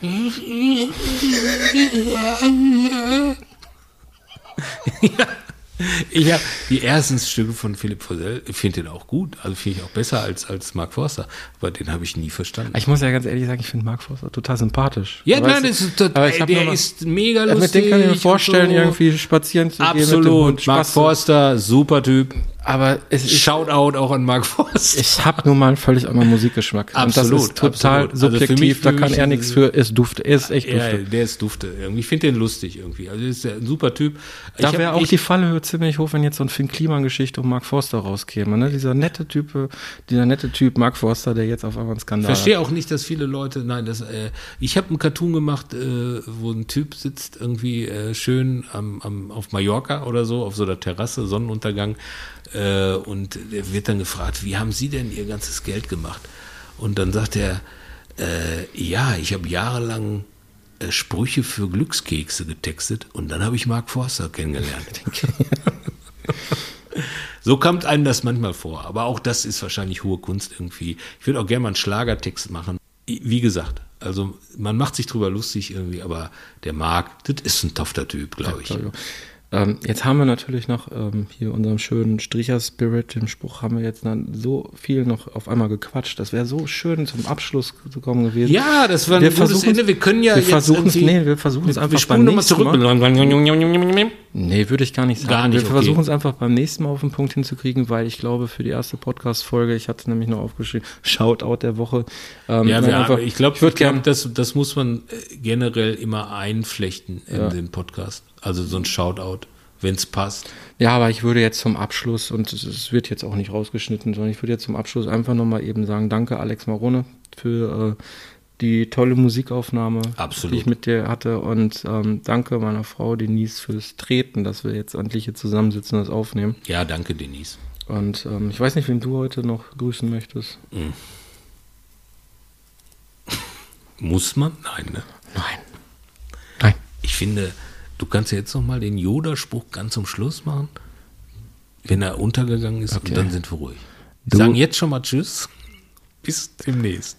[laughs] [laughs] [laughs] Ich habe die ersten Stücke von Philipp Forsell, ich finde den auch gut, also finde ich auch besser als, als Mark Forster, aber den habe ich nie verstanden. Ich muss ja ganz ehrlich sagen, ich finde Mark Forster total sympathisch. ja, Aber nein, das ist total, ich der ist mega lustig. mit dem kann ich mir vorstellen, so. irgendwie spazieren zu gehen. mit dem Absolut, Mark Forster, super Typ. Aber es ist, Shoutout auch an Mark Forster. ich habe nun mal einen völlig anderen Musikgeschmack. und das Absolut, ist total absolut. Also subjektiv, mich- da kann er ist nichts für. Es dufte, er ist echt Ja, dufte. der ist dufte irgendwie. Ich finde den lustig irgendwie. Also ist ein super Typ. Ich Da wäre auch ich- die Fallhöhe ziemlich hoch, wenn jetzt so ein Finn Kliman-Geschichte um Mark Forster rauskäme. Ne? Dieser nette Typ, dieser nette Typ Mark Forster, der jetzt auf einmal einen Skandal Ich verstehe auch nicht, dass viele Leute, nein, das, äh, ich habe einen Cartoon gemacht, äh, wo ein Typ sitzt irgendwie äh, schön am, am, auf Mallorca oder so, auf so einer Terrasse, Sonnenuntergang, äh, und der wird dann gefragt, wie haben Sie denn Ihr ganzes Geld gemacht? Und dann sagt er, äh, ja, ich habe jahrelang äh, Sprüche für Glückskekse getextet und dann habe ich Mark Forster kennengelernt. [laughs] So kommt einem das manchmal vor. Aber auch das ist wahrscheinlich hohe Kunst irgendwie. Ich würde auch gerne mal einen Schlagertext machen. Wie gesagt, also man macht sich drüber lustig irgendwie, aber der Marc, das ist ein tofter Typ, glaube ich. Ähm, jetzt haben wir natürlich noch ähm, hier unseren schönen Stricher-Spirit, den Spruch haben wir jetzt dann so viel noch auf einmal gequatscht. Das wäre so schön zum Abschluss zu kommen gewesen. Ja, das war ein wir gutes versuchen, Ende. Wir können ja wir jetzt versuchen es, nee, wir versuchen es einfach wir spulen beim nächsten zurück. Mal. Nee, würde ich gar nicht sagen. Gar nicht, wir okay. versuchen es einfach beim nächsten Mal auf den Punkt hinzukriegen, weil ich glaube, für die erste Podcast-Folge, ich hatte nämlich noch aufgeschrieben, Shoutout der Woche. Ähm, Ja, wir, einfach- ich glaube, ich würde gerne das, das muss man äh, generell immer einflechten in den Podcast. Also so ein Shoutout, wenn es passt. Ja, aber ich würde jetzt zum Abschluss, und es- wird jetzt auch nicht rausgeschnitten, sondern ich würde jetzt zum Abschluss einfach nochmal eben sagen, danke Alex Marone für äh, die tolle Musikaufnahme, Absolut. die ich mit dir hatte. Und ähm, danke meiner Frau Denise fürs Treten, dass wir jetzt endlich hier zusammensitzen und das aufnehmen. Ja, danke, Denise. Und ähm, ich weiß nicht, wen du heute noch grüßen möchtest. Muss man? Nein, ne? Nein. Nein. Ich finde, du kannst ja jetzt noch mal den Yoda-Spruch ganz zum Schluss machen, wenn er untergegangen ist, Okay. und dann sind wir ruhig. Wir sagen jetzt schon mal Tschüss. Bis demnächst.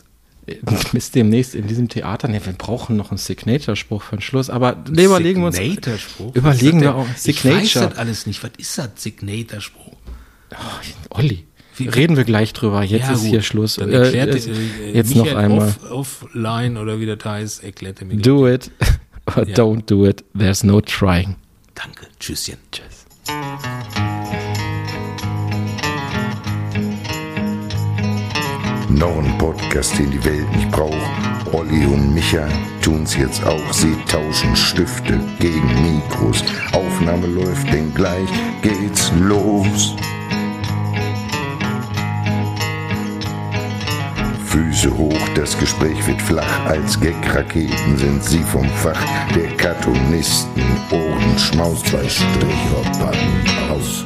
Bis demnächst in diesem Theater. Ne, wir brauchen noch einen Signature-Spruch für den Schluss, aber überlegen wir uns. Signature-Spruch? Überlegen wir auch. denn? Ich weiß Signature. das alles nicht. Was ist das Signature-Spruch? Olli, Wie- reden wir gleich drüber. Jetzt Ja, ist gut. hier Schluss. Dann Äh, erklärt jetzt äh, jetzt noch einmal. Off, offline oder wie das heißt, erklärt er mir. Do it or Ja. don't do it. There's no trying. Danke. Tschüsschen. Tschüss. Noch ein Podcast, den die Welt nicht braucht. Olli und Micha tun's jetzt auch. Sie tauschen Stifte gegen Mikros. Aufnahme läuft, denn gleich geht's los. Füße hoch, das Gespräch wird flach. Als Gag-Raketen sind sie vom Fach der Cartoonisten. Ohren schmaus, zwei Stricher packen aus.